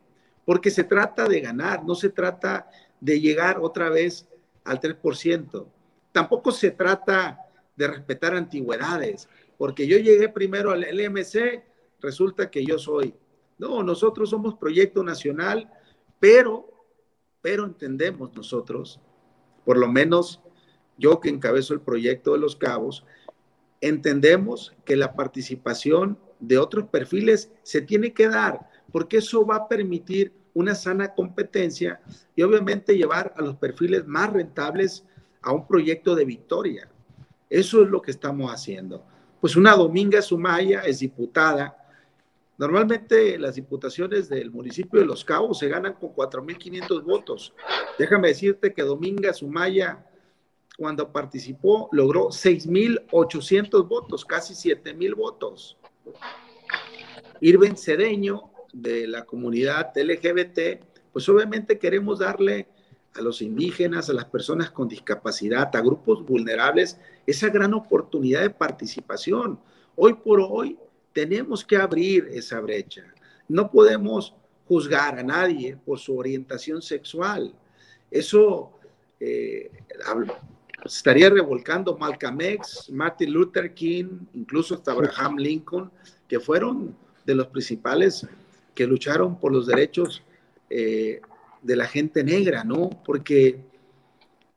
porque se trata de ganar, no se trata de llegar otra vez al 3%. Tampoco se trata de respetar antigüedades, porque yo llegué primero al LMC, resulta que yo soy no, nosotros somos proyecto nacional, pero, pero entendemos nosotros, por lo menos yo que encabezo el proyecto de los cabos, entendemos que la participación de otros perfiles se tiene que dar, porque eso va a permitir una sana competencia y obviamente llevar a los perfiles más rentables a un proyecto de victoria. Eso es lo que estamos haciendo. Pues una Dominga Sumaya es diputada, Normalmente las diputaciones del municipio de Los Cabos se ganan con 4.500 votos. Déjame decirte que Dominga Sumaya, cuando participó, logró 6.800 votos, casi 7.000 votos. Irving Cedeño, de la comunidad LGBT, pues obviamente queremos darle a los indígenas, a las personas con discapacidad, a grupos vulnerables, esa gran oportunidad de participación. Hoy por hoy tenemos que abrir esa brecha. No podemos juzgar a nadie por su orientación sexual. Eso eh, estaría revolcando Malcolm X, Martin Luther King, incluso hasta Abraham Lincoln, que fueron de los principales que lucharon por los derechos eh, de la gente negra, ¿no? Porque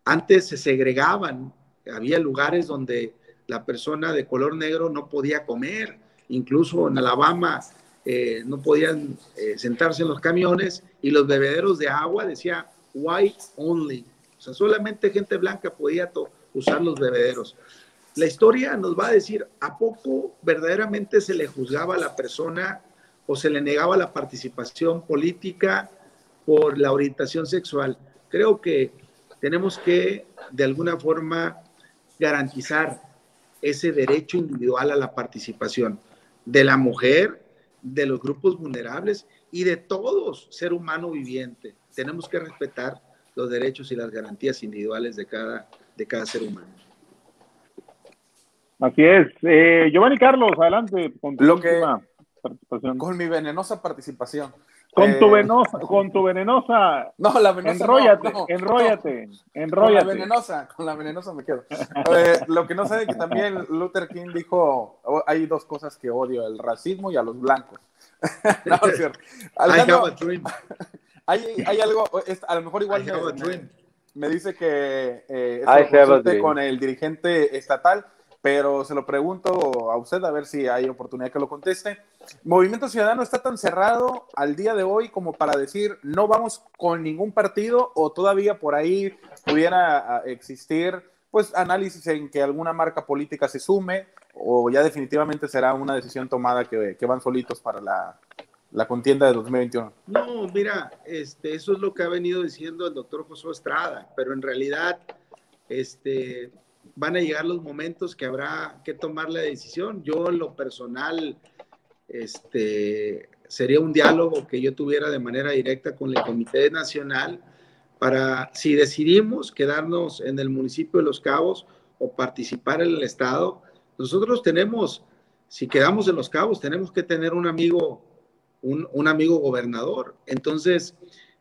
antes se segregaban, había lugares donde la persona de color negro no podía comer, incluso en Alabama eh, no podían eh, sentarse en los camiones y los bebederos de agua decía white only, o sea, solamente gente blanca podía usar los bebederos. La historia nos va a decir a poco verdaderamente se le juzgaba a la persona o se le negaba la participación política por la orientación sexual. Creo que tenemos que, de alguna forma, garantizar ese derecho individual a la participación de la mujer, de los grupos vulnerables y de todos, ser humano viviente. Tenemos que respetar los derechos y las garantías individuales de cada, de cada ser humano. Así es. Eh, Giovanni Carlos, adelante con tu Lo participación. Con mi venenosa participación. Con tu eh, venosa, con tu venenosa. No, la venenosa. Enróllate, enróllate, enróllate. Con la venenosa, con la venenosa me quedo. Eh, lo que no sé es que también Luther King dijo: oh, hay dos cosas que odio, el racismo y a los blancos. no, es cierto. hay, hay, algo, a lo mejor igual me, me, dice que eh, con el dirigente estatal pero se lo pregunto a usted a ver si hay oportunidad que lo conteste. ¿Movimiento Ciudadano está tan cerrado al día de hoy como para decir no vamos con ningún partido o todavía por ahí pudiera existir pues análisis en que alguna marca política se sume o ya definitivamente será una decisión tomada que, que van solitos para la, la, contienda de 2021? No, mira, este, eso es lo que ha venido diciendo el doctor José Estrada, pero en realidad este, van a llegar los momentos que habrá que tomar la decisión. Yo en lo personal, este, sería un diálogo que yo tuviera de manera directa con el Comité Nacional para, si decidimos quedarnos en el municipio de Los Cabos o participar en el Estado, nosotros tenemos, si quedamos en Los Cabos, tenemos que tener un amigo, un, un amigo gobernador. Entonces,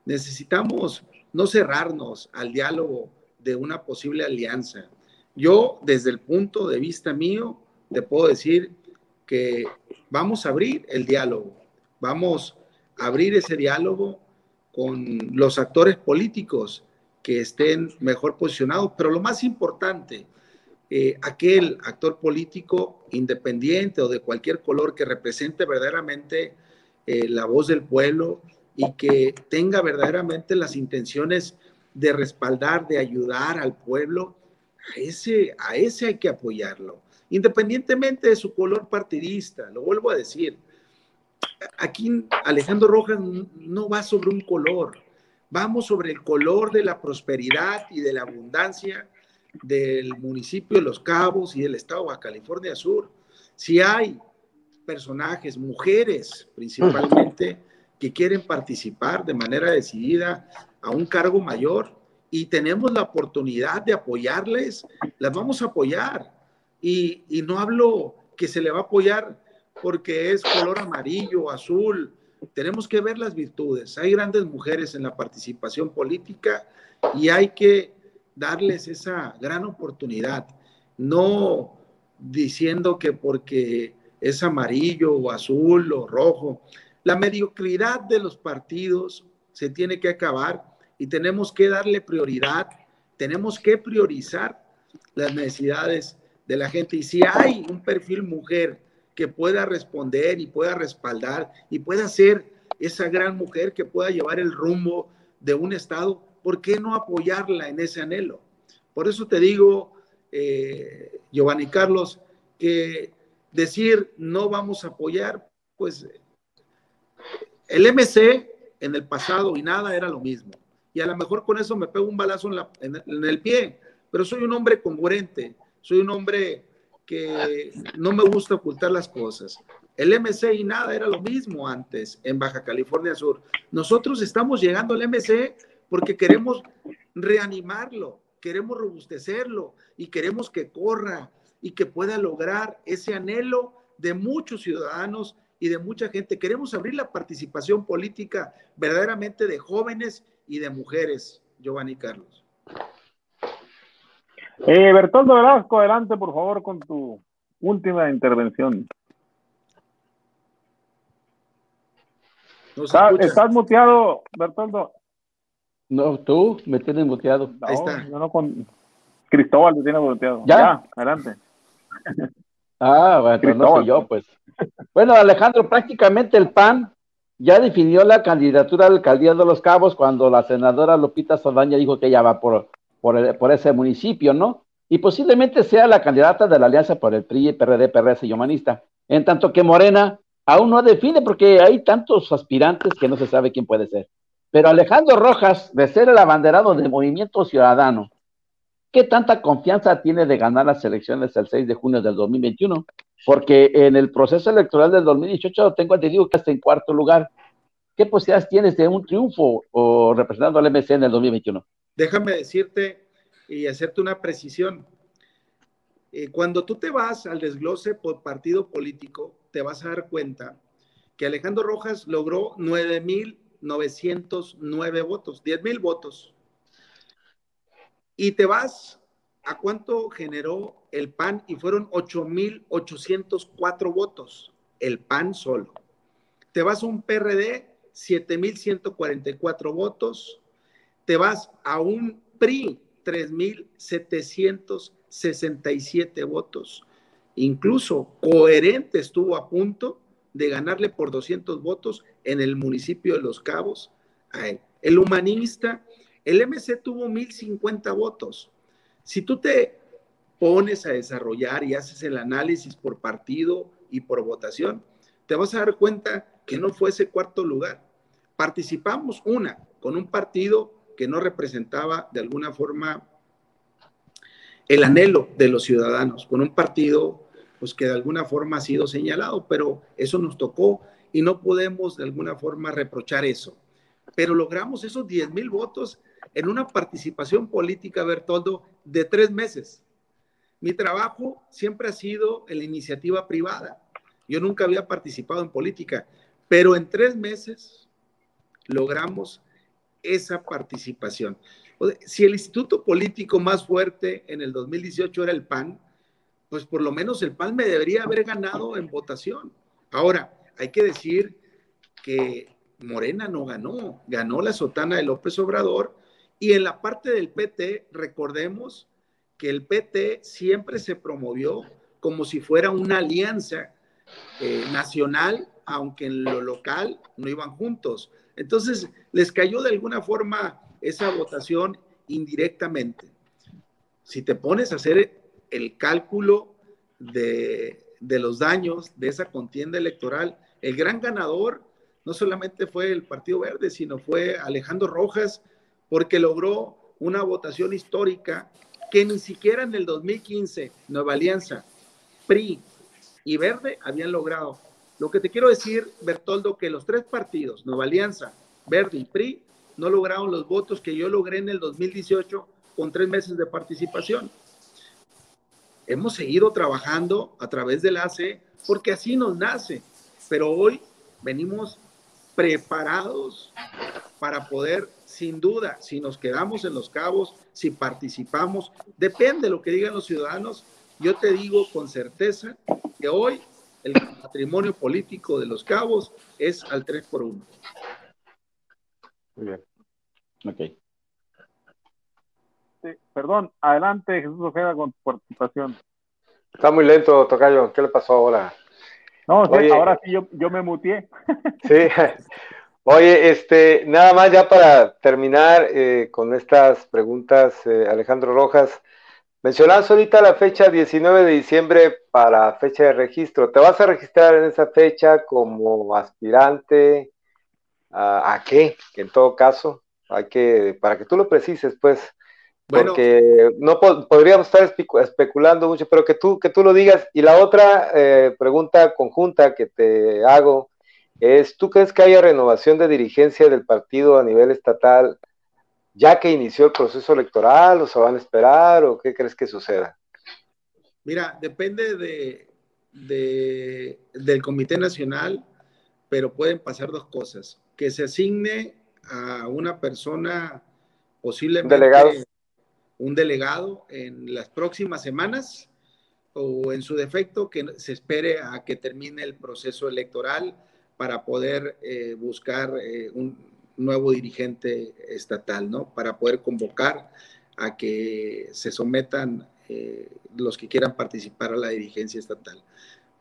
necesitamos no cerrarnos al diálogo de una posible alianza. Yo, desde el punto de vista mío, te puedo decir que vamos a abrir el diálogo, vamos a abrir ese diálogo con los actores políticos que estén mejor posicionados, pero lo más importante, eh, aquel actor político independiente o de cualquier color que represente verdaderamente eh, la voz del pueblo y que tenga verdaderamente las intenciones de respaldar, de ayudar al pueblo a ese, a ese hay que apoyarlo, independientemente de su color partidista, lo vuelvo a decir. Aquí Alejandro Rojas no va sobre un color, vamos sobre el color de la prosperidad y de la abundancia del municipio de Los Cabos y del estado de California Sur. Si hay personajes, mujeres principalmente, que quieren participar de manera decidida a un cargo mayor, y tenemos la oportunidad de apoyarles, las vamos a apoyar. Y, y no hablo que se le va a apoyar porque es color amarillo, azul. Tenemos que ver las virtudes. Hay grandes mujeres en la participación política y hay que darles esa gran oportunidad. No diciendo que porque es amarillo o azul o rojo. La mediocridad de los partidos se tiene que acabar y tenemos que darle prioridad, tenemos que priorizar las necesidades de la gente. Y si hay un perfil mujer que pueda responder y pueda respaldar y pueda ser esa gran mujer que pueda llevar el rumbo de un Estado, ¿por qué no apoyarla en ese anhelo? Por eso te digo, eh, Giovanni Carlos, que decir no vamos a apoyar, pues el MC en el pasado y nada era lo mismo y a lo mejor con eso me pego un balazo en, el pie, pero soy un hombre congruente, soy un hombre que no me gusta ocultar las cosas. El MC y nada era lo mismo antes en Baja California Sur. Nosotros estamos llegando al MC porque queremos reanimarlo, queremos robustecerlo y queremos que corra y que pueda lograr ese anhelo de muchos ciudadanos y de mucha gente. Queremos abrir la participación política verdaderamente de jóvenes y de mujeres, Giovanni Carlos. Eh, Bertoldo Velasco, adelante por favor con tu última intervención. ¿Estás muteado, Bertoldo? No, tú me tienes muteado. Ahí está. no con Cristóbal te tiene muteado. ¿Ya? adelante. Ah, bueno, no soy yo, pues. Bueno, Alejandro, prácticamente el PAN ya definió la candidatura a la alcaldía de Los Cabos cuando la senadora Lupita Saldaña dijo que ella va por, ese municipio, ¿no? Y posiblemente sea la candidata de la alianza por el PRI, PRD, PRS y Humanista. En tanto que Morena aún no define porque hay tantos aspirantes que no se sabe quién puede ser. Pero Alejandro Rojas, de ser el abanderado del Movimiento Ciudadano, ¿qué tanta confianza tiene de ganar las elecciones el 6 de junio del 2021? Porque en el proceso electoral del 2018 tengo entendido que está en cuarto lugar. ¿Qué posibilidades tienes de un triunfo o representando al MC en el 2021? Déjame decirte y hacerte una precisión. Eh, cuando tú te vas al desglose por partido político, te vas a dar cuenta que Alejandro Rojas logró 9.909 votos, 10.000 votos. Y te vas a cuánto generó el PAN y fueron 8.804 votos, el PAN solo. Te vas a un PRD, 7.144 votos. Te vas a un PRI, 3.767 votos. Incluso coherente estuvo a punto de ganarle por 200 votos en el municipio de Los Cabos. El humanista, el MC tuvo 1.050 votos. Si tú te pones a desarrollar y haces el análisis por partido y por votación, te vas a dar cuenta que no fue ese cuarto lugar. Participamos una con un partido que no representaba de alguna forma el anhelo de los ciudadanos, con un partido pues que de alguna forma ha sido señalado, pero eso nos tocó y no podemos de alguna forma reprochar eso. Pero logramos esos 10 mil votos en una participación política, Bertoldo, de tres meses. Mi trabajo siempre ha sido en la iniciativa privada. Yo nunca había participado en política, pero en tres meses logramos esa participación. Si el instituto político más fuerte en el 2018 era el PAN, pues por lo menos el PAN me debería haber ganado en votación. Ahora, hay que decir que Morena no ganó, ganó la sotana de López Obrador y en la parte del PT, recordemos que el PT siempre se promovió como si fuera una alianza eh, nacional, aunque en lo local no iban juntos. Entonces, les cayó de alguna forma esa votación indirectamente. Si te pones a hacer el cálculo de, de los daños de esa contienda electoral, el gran ganador no solamente fue el Partido Verde, sino fue Alejandro Rojas, porque logró una votación histórica que ni siquiera en el 2015 Nueva Alianza, PRI y Verde habían logrado. Lo que te quiero decir, Bertoldo, que los tres partidos, Nueva Alianza, Verde y PRI, no lograron los votos que yo logré en el 2018 con tres meses de participación. Hemos seguido trabajando a través del AC porque así nos nace, pero hoy venimos preparados para poder, sin duda, si nos quedamos en los cabos, si participamos, depende de lo que digan los ciudadanos. Yo te digo con certeza que hoy el patrimonio político de los cabos es al 3 por 1. Muy bien. Ok. perdón, adelante Jesús Ojeda con tu participación. Está muy lento, Tocayo. ¿Qué le pasó ahora? No, ahora sí yo, yo me mutié. Sí, Oye, este, nada más ya para terminar eh, con estas preguntas, eh, Alejandro Rojas, mencionas ahorita la fecha 19 de diciembre para fecha de registro. ¿Te vas a registrar en esa fecha como aspirante a, qué? En todo caso, hay que, para que tú lo precises, pues, porque no podríamos estar especulando mucho, pero que tú, que tú lo digas. Y la otra eh, pregunta conjunta que te hago es, ¿tú crees que haya renovación de dirigencia del partido a nivel estatal ya que inició el proceso electoral o se van a esperar o qué crees que suceda? Mira, depende de, del Comité Nacional, pero pueden pasar dos cosas. Que se asigne a una persona posiblemente... Delegado un delegado en las próximas semanas o en su defecto que se espere a que termine el proceso electoral para poder eh, buscar eh, un nuevo dirigente estatal, ¿no? Para poder convocar a que se sometan eh, los que quieran participar a la dirigencia estatal.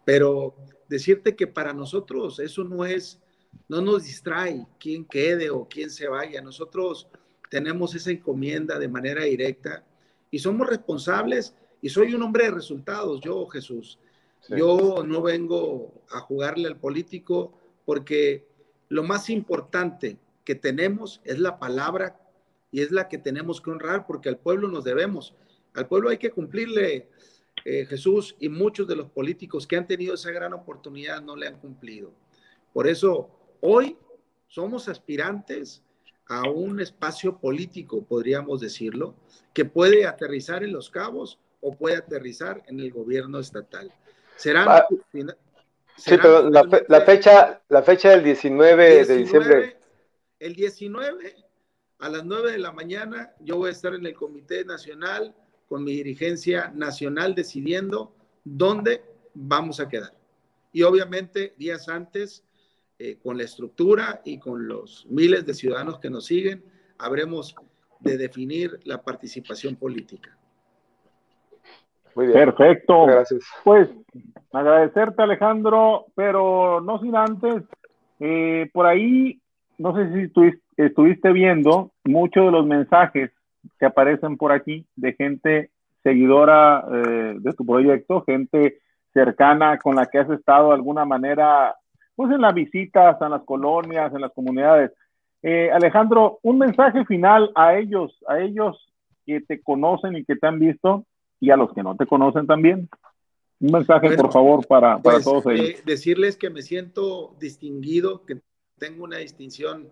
Pero decirte que para nosotros eso no es, no nos distrae quién quede o quién se vaya. Nosotros tenemos esa encomienda de manera directa y somos responsables y soy un hombre de resultados, yo Jesús. Yo no vengo a jugarle al político porque lo más importante que tenemos es la palabra y es la que tenemos que honrar porque al pueblo nos debemos. Al pueblo hay que cumplirle, eh, Jesús, y muchos de los políticos que han tenido esa gran oportunidad no le han cumplido. Por eso, hoy somos aspirantes a un espacio político, podríamos decirlo, que puede aterrizar en los cabos o puede aterrizar en el gobierno estatal. Serán... Sí, pero la, fecha, la fecha del 19, de diciembre. El 19 a las 9 de la mañana yo voy a estar en el Comité Nacional con mi dirigencia nacional decidiendo dónde vamos a quedar. Y obviamente días antes eh, con la estructura y con los miles de ciudadanos que nos siguen, habremos de definir la participación política. Muy bien. Perfecto. Gracias. Pues agradecerte Alejandro, pero no sin antes, eh, por ahí, no sé si estuviste viendo muchos de los mensajes que aparecen por aquí de gente seguidora eh, de tu proyecto, gente cercana con la que has estado de alguna manera pues en las visitas, en las colonias, en las comunidades. Eh, Alejandro, un mensaje final a ellos, a ellos que te conocen y que te han visto y a los que no te conocen también. Un mensaje, por favor, para, para pues, todos ellos. Eh, decirles que me siento distinguido, que tengo una distinción,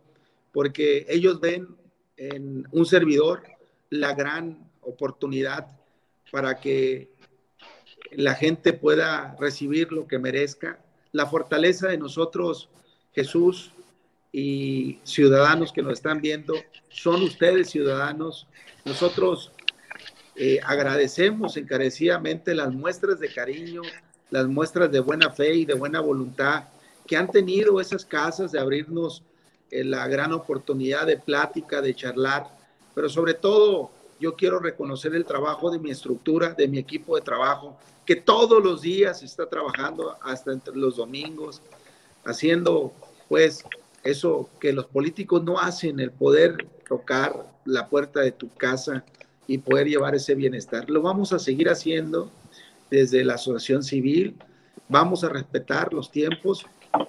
porque ellos ven en un servidor la gran oportunidad para que la gente pueda recibir lo que merezca la fortaleza de nosotros, Jesús, y ciudadanos que nos están viendo, son ustedes ciudadanos. Nosotros eh, agradecemos encarecidamente las muestras de cariño, las muestras de buena fe y de buena voluntad que han tenido esas casas de abrirnos eh, la gran oportunidad de plática, de charlar, pero sobre todo yo quiero reconocer el trabajo de mi estructura, de mi equipo de trabajo, que todos los días está trabajando hasta entre los domingos, haciendo pues eso que los políticos no hacen, el poder tocar la puerta de tu casa y poder llevar ese bienestar. Lo vamos a seguir haciendo desde la asociación civil, vamos a respetar los tiempos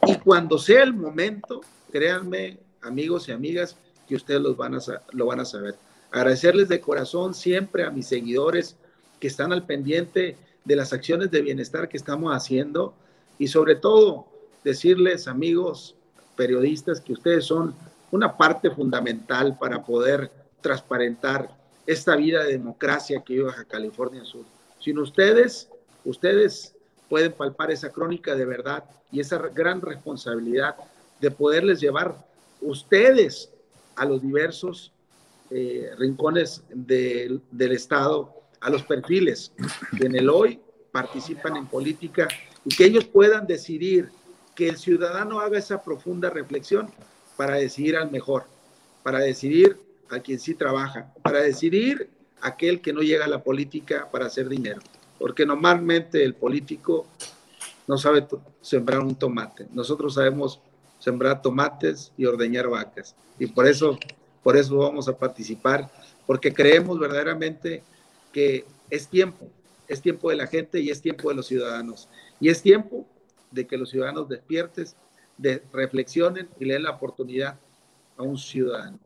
y cuando sea el momento, créanme, amigos y amigas, que ustedes los van a, lo van a saber. Agradecerles de corazón siempre a mis seguidores que están al pendiente de las acciones de bienestar que estamos haciendo y sobre todo decirles, amigos periodistas, que ustedes son una parte fundamental para poder transparentar esta vida de democracia que vive Baja California Sur. Sin ustedes, ustedes pueden palpar esa crónica de verdad y esa gran responsabilidad de poderles llevar ustedes a los diversos eh, rincones del Estado a los perfiles que en el hoy participan en política y que ellos puedan decidir que el ciudadano haga esa profunda reflexión para decidir al mejor, para decidir a quien sí trabaja, para decidir aquel que no llega a la política para hacer dinero. Porque normalmente el político no sabe sembrar un tomate. Nosotros sabemos sembrar tomates y ordeñar vacas. Y por eso, por eso vamos a participar, porque creemos verdaderamente que es tiempo, es tiempo de la gente y es tiempo de los ciudadanos. Y es tiempo de que los ciudadanos despiertes, de reflexionen y le den la oportunidad a un ciudadano.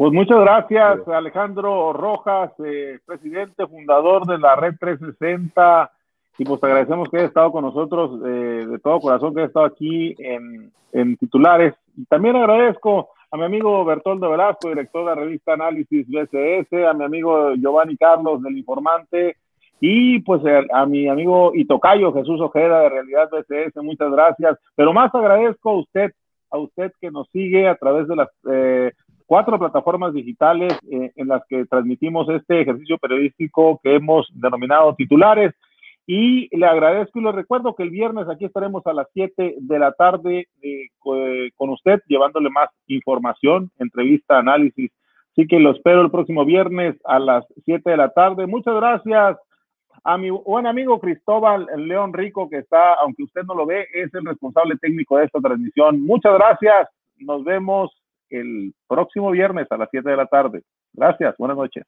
Pues muchas gracias, Alejandro Rojas, eh, presidente, fundador de la Red 360. Y pues agradecemos que haya estado con nosotros eh, de todo corazón, que haya estado aquí en, en, titulares. Y también agradezco a mi amigo Bertoldo Velasco, director de la revista Análisis BCS, a mi amigo Giovanni Carlos del Informante, y pues a, mi amigo Itocayo Jesús Ojeda de Realidad BCS, muchas gracias. Pero más agradezco a usted, a usted que nos sigue a través de las eh, cuatro plataformas digitales eh, en las que transmitimos este ejercicio periodístico que hemos denominado titulares. Y le agradezco y le recuerdo que el viernes aquí estaremos a las 7 de la tarde eh, con usted, llevándole más información, entrevista, análisis. Así que lo espero el próximo viernes a las 7 de la tarde. Muchas gracias a mi buen amigo Cristóbal León Rico, que está, aunque usted no lo ve, es el responsable técnico de esta transmisión. Muchas gracias. Nos vemos el próximo viernes a las 7 de la tarde. Gracias, buenas noches.